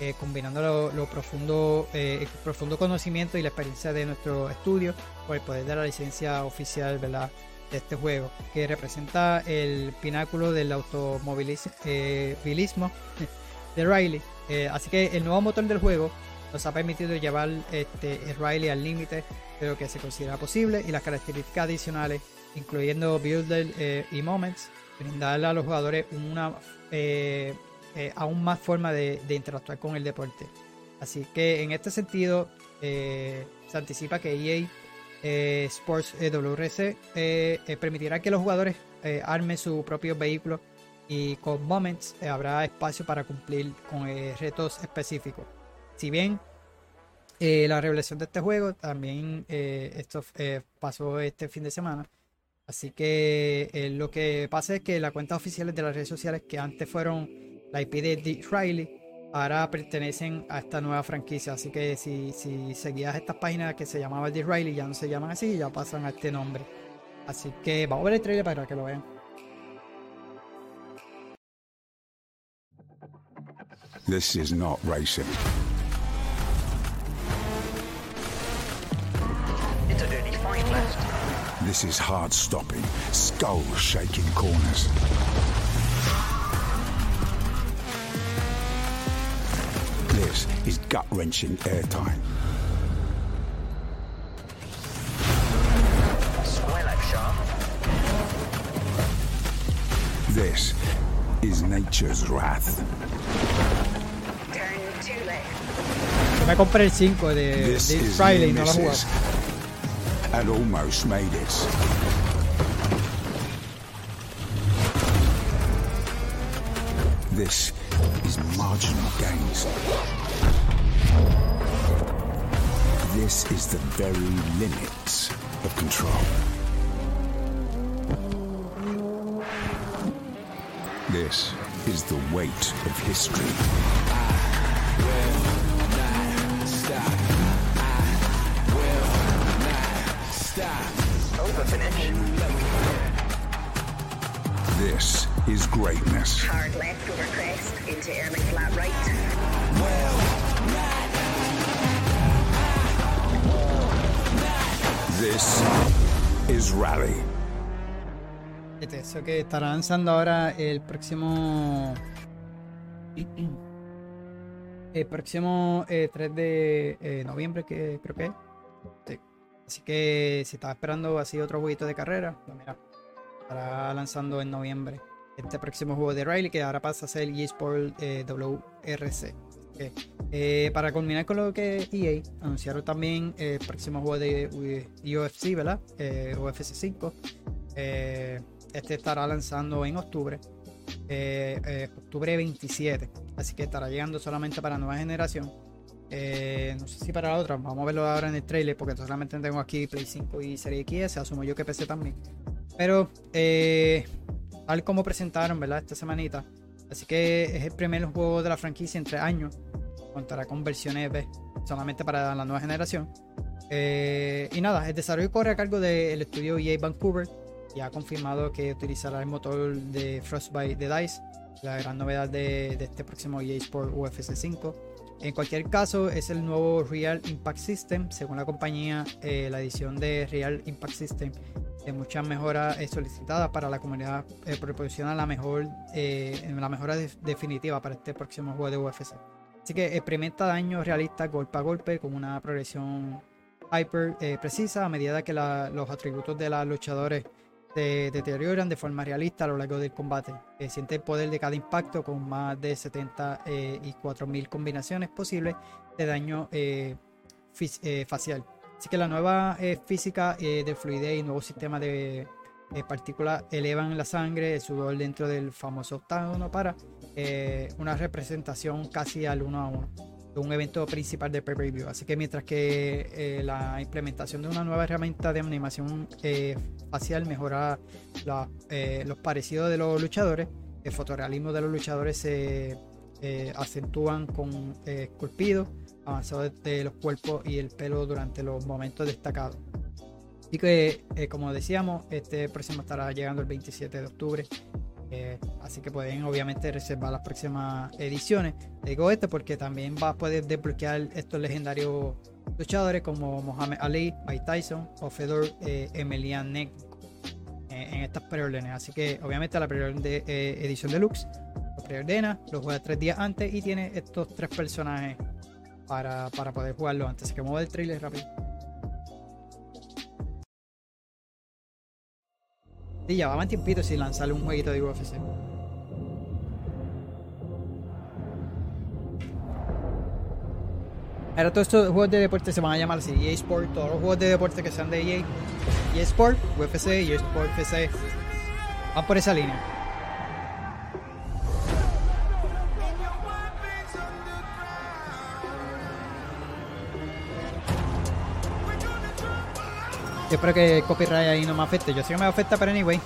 eh, combinando lo, lo profundo, eh, el profundo conocimiento y la experiencia de nuestro estudio por el poder de la licencia oficial de este juego, que representa el pináculo del automovilismo eh, de Riley. Eh, así que el nuevo motor del juego nos ha permitido llevar este, Riley al límite que se considera posible y las características adicionales, incluyendo builder eh, y moments, brindarle a los jugadores una eh, eh, aún más forma de, de interactuar con el deporte. Así que en este sentido se anticipa que EA Sports WRC permitirá que los jugadores armen su propio vehículo y con Moments habrá espacio para cumplir con retos específicos. Si bien eh, la revelación de este juego también eh, esto eh, pasó este fin de semana. Así que eh, lo que pasa es que las cuentas oficiales de las redes sociales que antes fueron la IP de Dick Riley, ahora pertenecen a esta nueva franquicia. Así que si, si seguías estas páginas que se llamaban Dick Riley, ya no se llaman así, ya pasan a este nombre. Así que vamos a ver el trailer para que lo vean. This is not racing. This is hard stopping, skull shaking corners. This is gut wrenching airtime. Square left sharp. This is nature's wrath. Turn two left. Yo me compré el 5 de This Dick is Riley, no lo he Nemesis. jugado. And almost made it. This is marginal gains. This is the very limits of control. This is the weight of history. This is greatness. Hard left over crest into flat right. This is rally. Eso que estará lanzando ahora el próximo. El próximo eh, 3 de eh, noviembre, que creo que es. Sí. Así que si estaba esperando así otro jueguito de carrera, pues mira, estará lanzando en noviembre este próximo juego de Riley, que ahora pasa a ser el eSport eh, WRC. Eh, para culminar con lo que EA, anunciaron también el próximo juego de U- UFC, ¿verdad? Eh, UFC 5. Eh, este estará lanzando en octubre, eh, eh, octubre 27. Así que estará llegando solamente para nueva generación. Eh, no sé si para la otra, vamos a verlo ahora en el trailer, porque solamente tengo aquí Play 5 y Serie X, asumo yo que PC también. Pero, eh, tal como presentaron, ¿verdad? Esta semanita. Así que es el primer juego de la franquicia en tres años. Contará con versiones B, solamente para la nueva generación. Eh, y nada, el desarrollo corre a cargo del estudio EA Vancouver. Y ha confirmado que utilizará el motor de Frostbite de DICE, la gran novedad de, de este próximo EA Sport UFC 5. En cualquier caso, es el nuevo Real Impact System. Según la compañía, eh, la edición de Real Impact System de muchas mejoras eh, solicitadas para la comunidad eh, proporciona la mejor la mejora de- definitiva para este próximo juego de UFC. Así que experimenta daño realista golpe a golpe con una progresión hyper precisa a medida que los atributos de los luchadores se deterioran de forma realista a lo largo del combate. Eh, siente el poder de cada impacto con más de 70 eh, y 4000 combinaciones posibles de daño eh, facial. Así que la nueva física de fluidez y nuevo sistema de partículas elevan la sangre, el sudor dentro del famoso octágono para una representación casi al uno a uno de un evento principal de pay-per-view. Así que mientras que eh, la implementación de una nueva herramienta de animación eh, facial mejora eh, los parecidos de los luchadores, el fotorealismo de los luchadores se acentúan con esculpidos, avanzados de los cuerpos y el pelo durante los momentos destacados. Así que, como decíamos, este próximo estará llegando el 27 de octubre. Eh, así que pueden obviamente reservar las próximas ediciones. Le Digo esto porque también va a poder desbloquear estos legendarios luchadores como Mohamed Ali, Mike Tyson o Fedor eh, Emelianenko eh, en estas preórdenes. Así que obviamente la preorden de eh, edición deluxe lo preordena, lo juega tres días antes y tiene estos tres personajes para, para poder jugarlo antes. Así que muevo el trailer rápido. Sí, un tiempito sin lanzarle un jueguito de UFC. Ahora todos estos juegos de deporte se van a llamar así, EA Sport, todos los juegos de deporte que sean de EA, EA Sport, UFC, EA Sport FC, van por esa línea. Yo espero que el copyright ahí no me afecte. Yo sé que me afecta, pero anyway.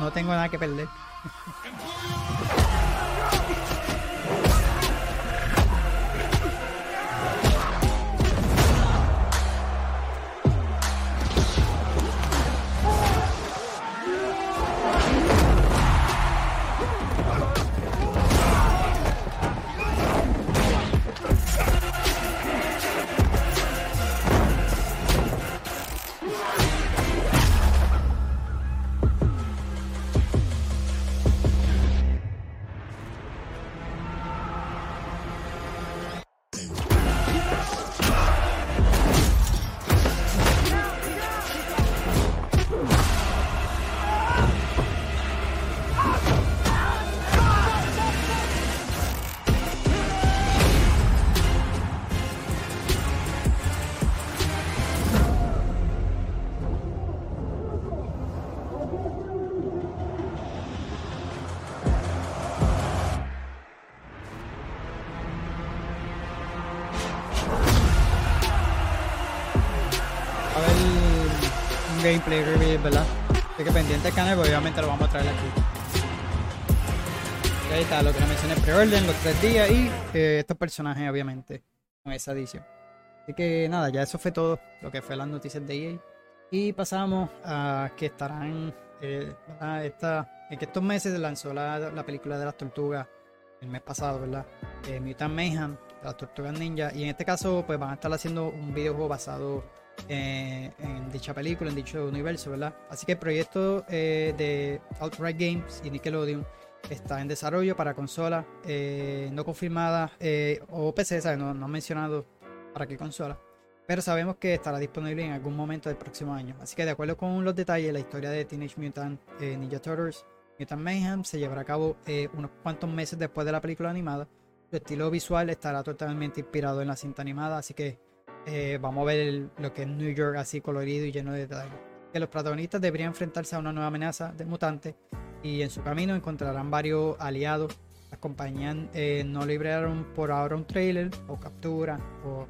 No, tengo nada que perder. gameplay review, ¿verdad? Así que pendiente al canal, porque obviamente lo vamos a traer aquí. Ahí está lo que les mencioné preorden, los tres días y eh, estos personajes, obviamente, con esa edición. Así que nada, ya eso fue todo lo que fue las noticias de EA. Y pasamos a que estarán, eh. Esta, en que estos meses se lanzó la, la película de las tortugas el mes pasado, ¿verdad? Eh, Mutant Mayhem, las tortugas ninja. Y en este caso, pues van a estar haciendo un videojuego basado eh, en dicha película, en dicho universo, ¿verdad? Así que el proyecto eh, de Outright Games y Nickelodeon está en desarrollo para consolas eh, no confirmadas eh, o PC, ¿sabes? No, no han mencionado para qué consola. Pero sabemos que estará disponible en algún momento del próximo año. Así que de acuerdo con los detalles, la historia de Teenage Mutant Ninja Turtles, Mutant Mayhem, se llevará a cabo unos cuantos meses después de la película animada. Su estilo visual estará totalmente inspirado en la cinta animada, así que eh, vamos a ver lo que es New York así colorido y lleno de detalles. Los protagonistas deberían enfrentarse a una nueva amenaza de mutantes y en su camino encontrarán varios aliados. Las compañías eh, no liberaron por ahora un trailer o captura o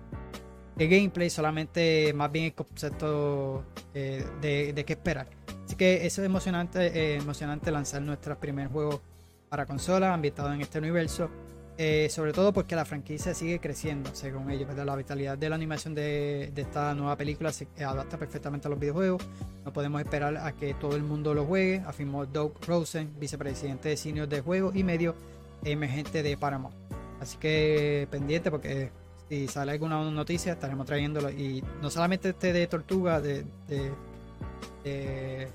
de gameplay, solamente más bien el concepto eh, de, de qué esperar. Así que eso es emocionante, emocionante lanzar nuestro primer juego para consola ambientado en este universo. Eh, sobre todo porque la franquicia sigue creciendo, según ellos. ¿verdad? La vitalidad de la animación de, esta nueva película se adapta perfectamente a los videojuegos. No podemos esperar a que todo el mundo lo juegue, afirmó Doug Rosen, vicepresidente de senior de juego y medio emergente de Paramount. Así que pendiente porque si sale alguna noticia estaremos trayéndolo. Y no solamente este de Tortuga, de, eh,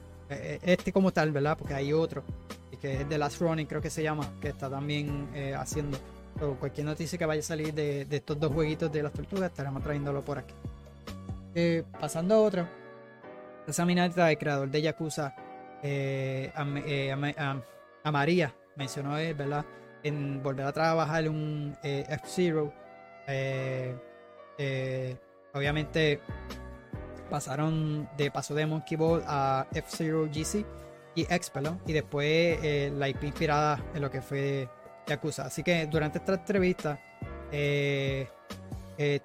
este como tal, ¿verdad? Porque hay otro, y que es de Last Running, creo que se llama, que está también eh, haciendo. So, cualquier noticia que vaya a salir de, estos dos jueguitos de las tortugas, estaremos trayéndolo por aquí. Eh, pasando a otro, esa minata el creador de Yakuza, eh, eh, a María, mencionó él, ¿verdad? En volver a trabajar un eh, F-Zero. Eh, eh, obviamente pasaron de paso de Monkey Ball a F-Zero GC y X, perdón, y después eh, la IP inspirada en lo que fue Yakuza. Así que durante esta entrevista, eh, eh,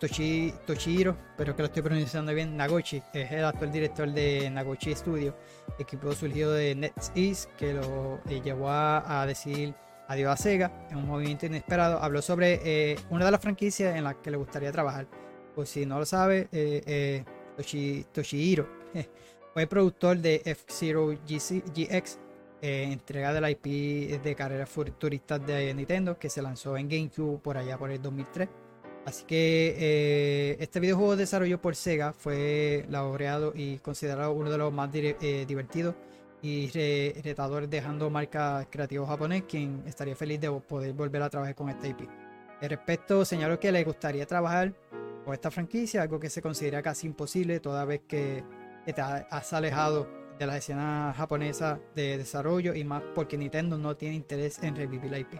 pero que lo estoy pronunciando bien, Nagochi, es el actual director de Nagochi Studio, equipo surgido de NetEase, que lo eh, llevó a, a decir adiós a Sega en un movimiento inesperado. Habló sobre eh, una de las franquicias en las que le gustaría trabajar. Por si no lo sabe, Toshi- Toshihiro fue productor de F-Zero GX, eh, entrega de la IP de carreras futuristas de Nintendo que se lanzó en GameCube por allá por el 2003. Así que eh, este videojuego desarrollado por Sega fue laureado y considerado uno de los más eh, divertidos y re- retadores dejando marca creativo japonés, quien estaría feliz de poder volver a trabajar con esta IP. Al respecto, señaló que le gustaría trabajar con esta franquicia, algo que se considera casi imposible toda vez que, te ha- has alejado de la escena japonesa de desarrollo y más porque Nintendo no tiene interés en revivir la IP.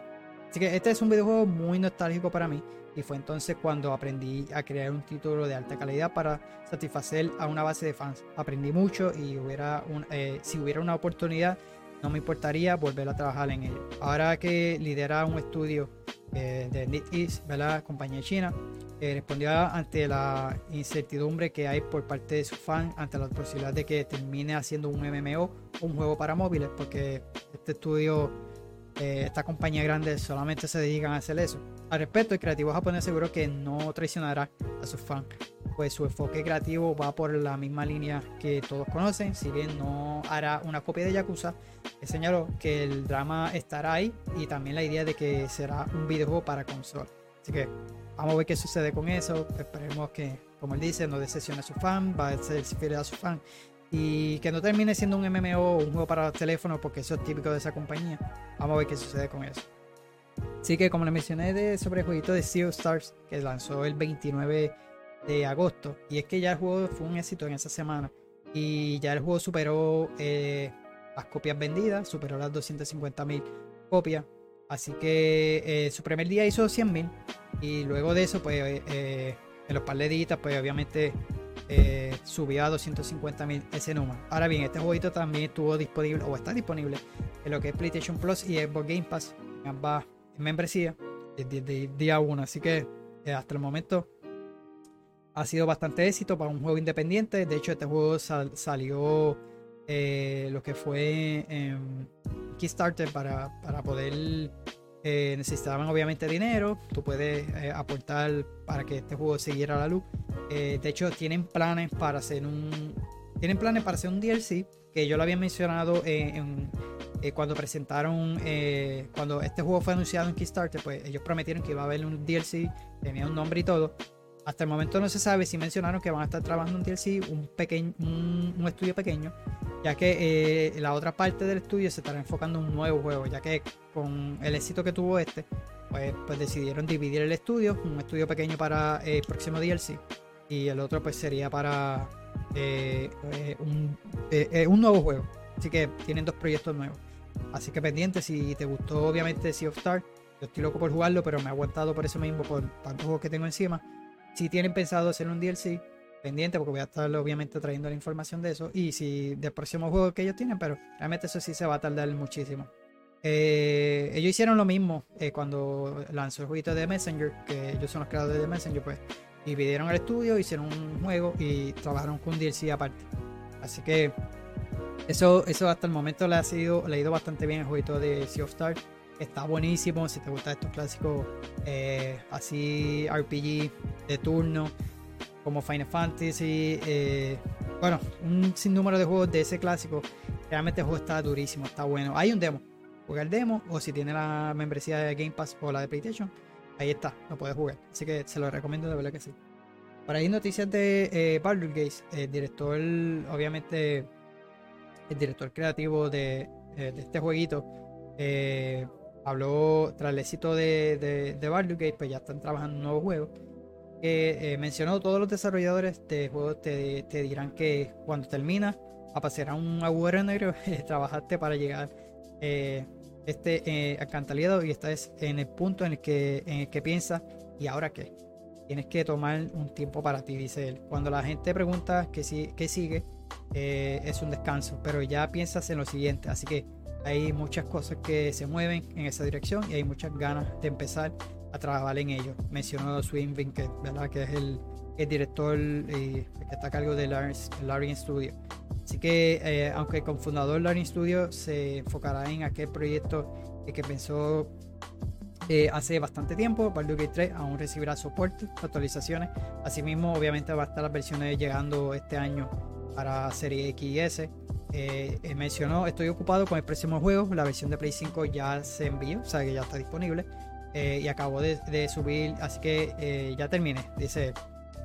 Así que este es un videojuego muy nostálgico para mí y fue entonces cuando aprendí a crear un título de alta calidad para satisfacer a una base de fans. Aprendí mucho y hubiera un- eh, si hubiera una oportunidad no me importaría volver a trabajar en ello. Ahora que lidera un estudio eh, de NetEase, ¿verdad? compañía china, eh, respondió ante la incertidumbre que hay por parte de sus fans ante la posibilidad de que termine haciendo un MMO un juego para móviles, porque este estudio, eh, esta compañía grande solamente se dedican a hacer eso. Al respecto, el creativo japonés aseguró que no traicionará a sus fans, pues su enfoque creativo va por la misma línea que todos conocen, si bien no hará una copia de Yakuza, señaló que el drama estará ahí y también la idea de que será un videojuego para consola. Así que vamos a ver qué sucede con eso. Esperemos que, como él dice, no decepcione a su fan, va a ser fiel a su fan y que no termine siendo un MMO o un juego para teléfono porque eso es típico de esa compañía. Vamos a ver qué sucede con eso. Así que como les mencioné de, sobre el jueguito de Sea Stars que lanzó el 29 de agosto y es que ya el juego fue un éxito en esa semana y ya el juego superó eh, las copias vendidas, superó las 250.000 copias. Así que eh, su primer día hizo 100.000 y luego de eso pues eh, en los par de días pues obviamente eh, subió a 250.000 ese número. Ahora bien, este jueguito también estuvo disponible o está disponible en lo que es PlayStation Plus y Xbox Game Pass en ambas membresías desde el día 1. Así que eh, hasta el momento ha sido bastante éxito para un juego independiente. De hecho, este juego sal- salió eh, lo que fue en Kickstarter para, para poder. eh, necesitaban obviamente dinero. Tú puedes eh, aportar para que este juego siguiera a la luz. Eh, de hecho, tienen planes para hacer un. Tienen planes para hacer un DLC. Que yo lo había mencionado eh, cuando presentaron. cuando este juego fue anunciado en Kickstarter, pues ellos prometieron que iba a haber un DLC. Tenía un nombre y todo. Hasta el momento no se sabe si mencionaron que van a estar trabajando un DLC, un, pequeño, un, estudio pequeño, ya que eh, la otra parte del estudio se estará enfocando en un nuevo juego, ya que con el éxito que tuvo este, pues, pues decidieron dividir el estudio, un estudio pequeño para eh, el próximo DLC y el otro pues sería para eh, un, un nuevo juego. Así que tienen dos proyectos nuevos. Así que pendiente, si te gustó obviamente Sea of Star, yo estoy loco por jugarlo, pero me he aguantado por eso mismo, por tantos juegos que tengo encima. Si tienen pensado hacer un DLC, pendiente, porque voy a estar obviamente trayendo la información de eso. Y si del próximo juego que ellos tienen, pero realmente eso sí se va a tardar muchísimo. Eh, ellos hicieron lo mismo eh, cuando lanzó el jueguito de Messenger, que ellos son los creadores de Messenger, pues dividieron el estudio, hicieron un juego y trabajaron con DLC aparte. Así que eso, eso hasta el momento le ha sido, le ha ido bastante bien el jueguito de Sea of Stars. Está buenísimo si te gustan estos clásicos eh, así RPG de turno como Final Fantasy. eh, bueno, un sinnúmero de juegos de ese clásico. Realmente el juego está durísimo, está bueno. Hay un demo. Juega el demo o si tiene la membresía de Game Pass o la de PlayStation, ahí está, lo puedes jugar. Así que se lo recomiendo de verdad que sí. Por ahí noticias de eh, Baldur's Gate, el director, obviamente, el director creativo de, eh, este jueguito, habló tras el éxito de, de, de Baldur's Gate, pues ya están trabajando en un nuevo juego. Que eh, mencionó todos los desarrolladores de juegos te, te dirán que cuando termina aparecerá un agujero negro, trabajaste para llegar eh, este eh, alcantarillado y estás en el punto en el que, en el que piensas, ¿y ahora qué? Tienes que tomar un tiempo para ti, dice él. Cuando la gente pregunta qué, qué sigue, eh, es un descanso, pero ya piensas en lo siguiente, así que hay muchas cosas que se mueven en esa dirección y hay muchas ganas de empezar a trabajar en ello. Mencionó Swing que, ¿verdad? que es el, el director el que está a cargo de Larian Studio. Así que, eh, aunque el cofundador Larian Studio se enfocará en aquel proyecto eh, que pensó eh, hace bastante tiempo, Baldur's Gate 3 aún recibirá soporte, actualizaciones. Asimismo, obviamente va a estar las versiones llegando este año para Serie X y S. Eh, mencionó, estoy ocupado con el próximo juego, la versión de Play 5 ya se envió, o sea que ya está disponible. eh, y acabo de, de subir, así que eh, ya terminé. Dice,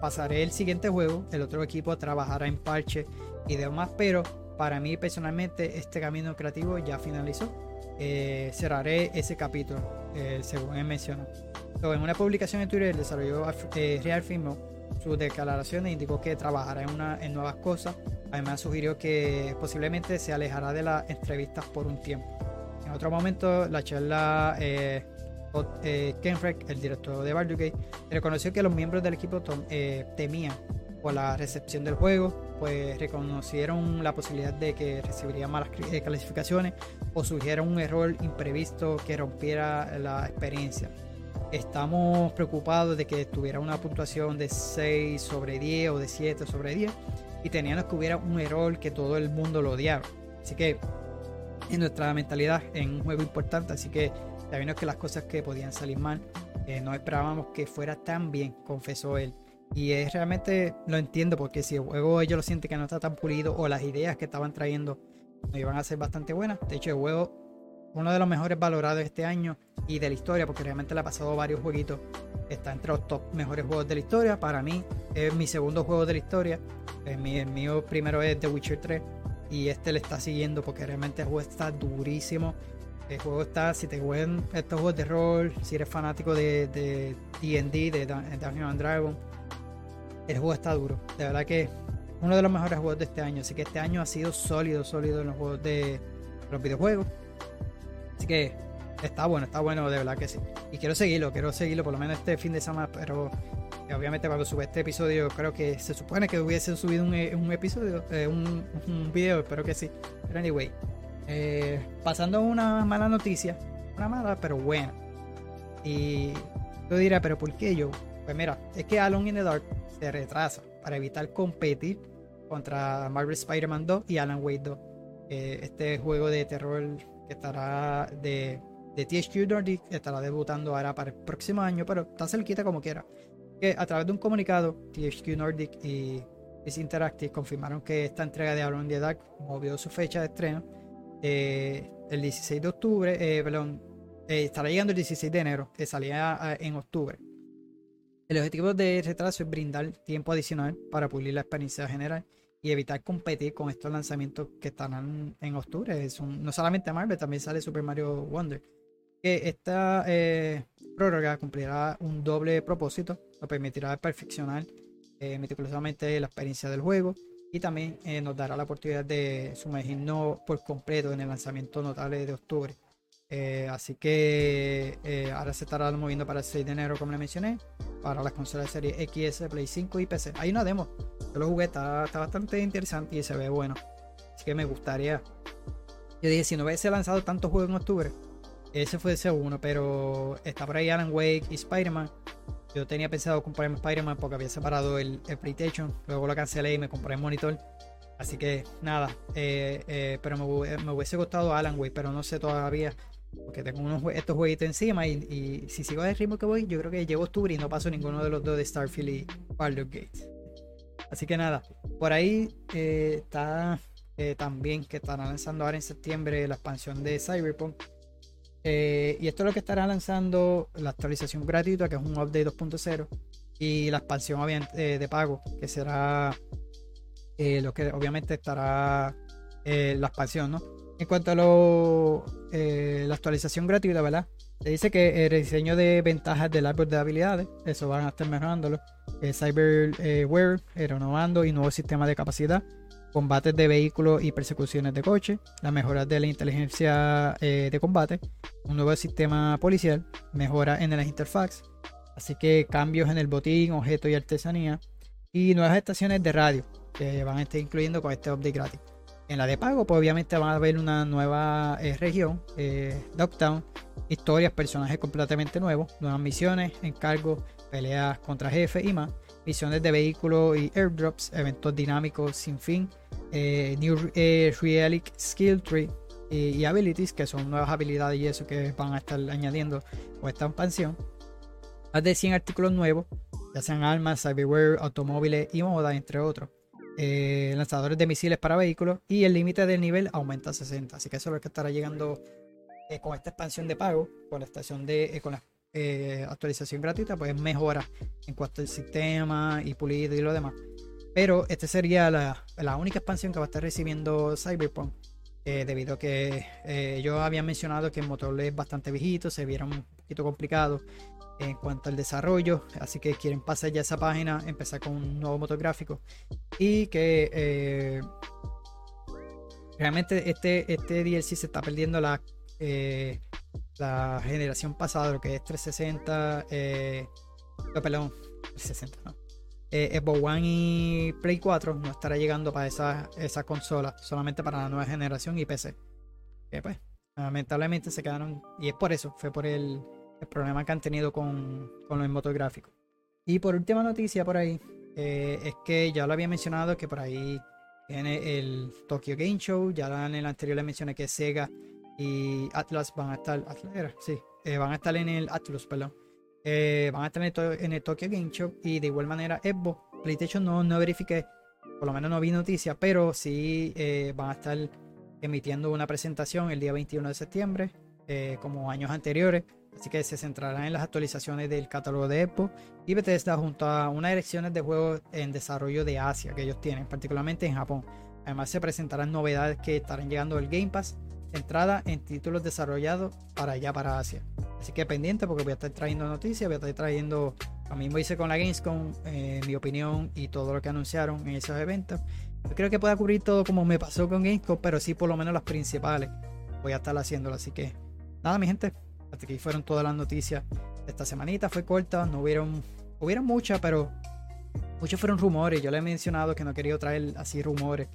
pasaré el siguiente juego, el otro equipo trabajará en parche y demás, pero para mí personalmente este camino creativo ya finalizó. Eh, cerraré ese capítulo, eh, según él mencionó. So, en una publicación en Twitter, el desarrollador Real firmó sus declaraciones indicó que trabajará en, una, nuevas cosas. Además, sugirió que posiblemente se alejará de las entrevistas por un tiempo. En otro momento, la charla, eh, eh, el director de Baldur's reconoció que los miembros del equipo eh, temían por la recepción del juego, pues reconocieron la posibilidad de que recibiría malas cri- eh, o surgiera un error imprevisto que rompiera la experiencia. Estamos preocupados de que tuviera una puntuación de 6 sobre 10 o de 7 sobre 10 y teníamos que hubiera un error que todo el mundo lo odiaba. Así que en nuestra mentalidad en un juego importante, así que sabíamos que las cosas que podían salir mal, eh, no esperábamos que fuera tan bien, confesó él. Y es realmente lo entiendo porque si el juego ellos lo sienten que no está tan pulido o las ideas que estaban trayendo no iban a ser bastante buenas. De hecho, el juego uno de los mejores valorados este año y de la historia, porque realmente le ha pasado varios jueguitos. Está entre los top mejores juegos de la historia. Para mí es mi segundo juego de la historia. El mío, el mío primero es The Witcher 3 y este le está siguiendo porque realmente el juego está durísimo. El juego está, si te juegan estos juegos de rol, si eres fanático de D&D, de, de, Dun- Dungeons and Dragons, el juego está duro. De verdad que uno de los mejores juegos de este año. Así que este año ha sido sólido, sólido en los juegos de los videojuegos. Así que está bueno, está bueno, de verdad que sí. Y quiero seguirlo, quiero seguirlo por lo menos este fin de semana, pero eh, obviamente cuando sube este episodio, creo que se supone que hubiese subido un, eh, un episodio, eh, un, un video, espero que sí. Pero anyway, pasando una mala noticia, una mala, pero buena. Y tú dirás, pero ¿por qué yo? Pues mira, es que Alone in the Dark se retrasa para evitar competir contra Marvel Spider-Man 2 y Alan Wake 2. Eh, este juego de terror que estará de, de THQ Nordic estará debutando ahora para el próximo año, pero está cerquita como quiera. Que a través de un comunicado, THQ Nordic y DC Interactive confirmaron que esta entrega de Alone in the movió su fecha de estreno eh, el 16 de octubre, eh, perdón, eh, estará llegando el 16 de enero, que salía ah, en octubre. El objetivo de retraso es brindar tiempo adicional para pulir la experiencia general y evitar competir con estos lanzamientos que estarán en octubre. Es un- no solamente Marvel, también sale Super Mario Wonder. Que esta eh, prórroga cumplirá un doble propósito, nos permitirá perfeccionar eh, meticulosamente la experiencia del juego y también eh, nos dará la oportunidad de sumergirnos por completo en el lanzamiento notable de octubre. Eh, así que eh, ahora se estará moviendo para el 6 de enero, como le mencioné, para las consolas de serie XS, Play 5 y PC. Hay una demo, yo lo jugué, está, bastante interesante y se ve bueno. Así que me gustaría. Yo dije, si no hubiese lanzado tantos juegos en octubre, ese fuese uno, pero está por ahí Alan Wake y Spider-Man. Yo tenía pensado comprarme Spider-Man porque había separado el, el PlayStation, luego lo cancelé y me compré el monitor. Así que nada, eh, pero me, me hubiese gustado Alan Wake, pero no sé todavía, porque tengo unos, estos jueguitos encima y, si sigo el ritmo que voy, yo creo que llevo octubre y no paso ninguno de los dos de Starfield y Baldur's Gate. Así que nada, por ahí eh, está eh, también que estará lanzando ahora en septiembre la expansión de Cyberpunk. Eh, y esto es lo que estará lanzando la actualización gratuita, que es un update 2.0, y la expansión de pago, que será lo que obviamente estará la expansión, ¿no? En cuanto a eh, la actualización gratuita, ¿verdad? Se dice que el diseño de ventajas del árbol de habilidades, eso van a estar mejorándolo. Eh, Cyberware, eh, renovando y nuevo sistema de capacidad. Combates de vehículos y persecuciones de coche. La mejora de la inteligencia eh, de combate. Un nuevo sistema policial. Mejora en las interfaces. Así que cambios en el botín, objeto y artesanía. Y nuevas estaciones de radio que van a estar incluyendo con este update gratis. En la de pago, pues obviamente van a ver una nueva eh, región, eh, historias, personajes completamente nuevos, nuevas misiones, encargos, peleas contra jefes y más, misiones de vehículos y airdrops, eventos dinámicos sin fin, eh, New eh, Relic Skill Tree y, y Abilities, que son nuevas habilidades y eso que van a estar añadiendo con esta expansión. Más de 100 artículos nuevos, ya sean armas, cyberware, automóviles y moda, entre otros eh, lanzadores de misiles para vehículos y el límite del nivel aumenta a 60. Así que eso es lo que estará llegando eh, con esta expansión de pago, con la estación de eh, con la actualización gratuita, pues mejora en cuanto al sistema y pulido y lo demás. Pero esta sería la, la única expansión que va a estar recibiendo Cyberpunk. debido a que yo había mencionado que el motor es bastante viejito, se viera un poquito complicado en cuanto al desarrollo, así que quieren pasar ya esa página, empezar con un nuevo motor gráfico y que eh, realmente este, este DLC se está perdiendo la, eh, la generación pasada, lo que es 360, eh, no, perdón, 360 no. Eh, Xbox One y Play 4 no estará llegando para esa, esa consola, solamente para la nueva generación y PC. Que pues, lamentablemente se quedaron, y es por eso, fue por el, el problema que han tenido con, con los motor gráficos. Y por última noticia por ahí, eh, es que ya lo había mencionado que por ahí viene el Tokyo Game Show. Ya en el anterior le mencioné que Sega y Atlas van a estar. Atlas era, sí, eh, van a estar en el Atlus, perdón. Eh, van a estar en el, en el Tokyo Game Show. Y de igual manera, Xbox, PlayStation no, no verifiqué, por lo menos no vi noticia, pero sí van a estar emitiendo una presentación el día 21 de septiembre, como años anteriores. Así que se centrarán en las actualizaciones del catálogo de Xbox y Bethesda junto a unas direcciones de juegos en desarrollo de Asia que ellos tienen, particularmente en Japón. Además se presentarán novedades que estarán llegando del Game Pass, centrada en títulos desarrollados para allá, para Asia. Así que pendiente porque voy a estar trayendo noticias, voy a estar trayendo, lo mismo hice con la Gamescom, eh, mi opinión y todo lo que anunciaron en esos eventos. Yo creo que pueda cubrir todo como me pasó con Gamescom, pero sí por lo menos las principales voy a estar haciéndolo. Así que nada, mi gente, hasta aquí fueron todas las noticias esta semanita. Fue corta, no hubieron, hubieron muchas, pero muchos fueron rumores. Yo le he mencionado que no quería traer así rumores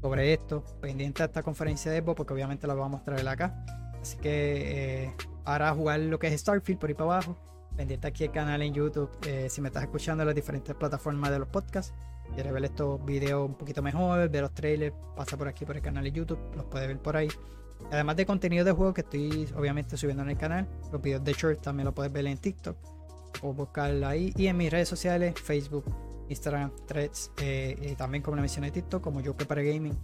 sobre esto, pendiente a esta conferencia de Xbox, porque obviamente la vamos a traer acá. Así que eh, ahora jugar lo que es Starfield por ahí para abajo. pendiente aquí el canal en YouTube. Eh, si me estás escuchando en las diferentes plataformas de los podcasts, quieres ver estos videos un poquito mejor, ver los trailers, pasa por aquí por el canal de YouTube, los puedes ver por ahí. Además de contenido de juego que estoy obviamente subiendo en el canal, los videos de short también los puedes ver en TikTok o buscarlo ahí y en mis redes sociales, Facebook, Instagram, Threads eh, y también como le mencioné TikTok, como yo para gaming,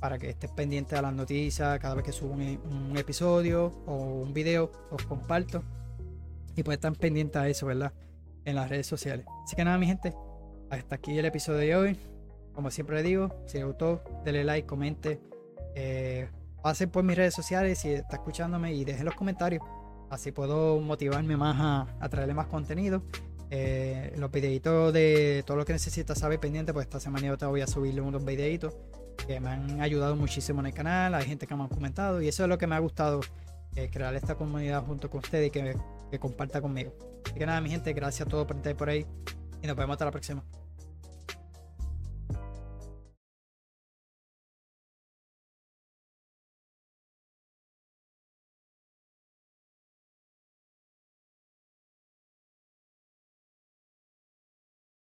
para que estés pendiente a las noticias cada vez que subo un, un episodio o un video, os comparto y pues estar pendiente a eso, ¿verdad? En las redes sociales. Así que nada, mi gente, hasta aquí el episodio de hoy. Como siempre digo, si les gustó, denle like, comente. Eh, pasen por mis redes sociales si está escuchándome y dejen los comentarios. Así puedo motivarme más a, a traerle más contenido. Eh, los videitos de todo lo que necesitas saber pendiente, pues esta semana yo te voy a subirle unos videitos que me han ayudado muchísimo en el canal. Hay gente que me ha comentado y eso es lo que me ha gustado, eh, crear esta comunidad junto con ustedes y que, que comparta conmigo. Así que nada, mi gente, gracias a todos por estar por ahí y nos vemos hasta la próxima.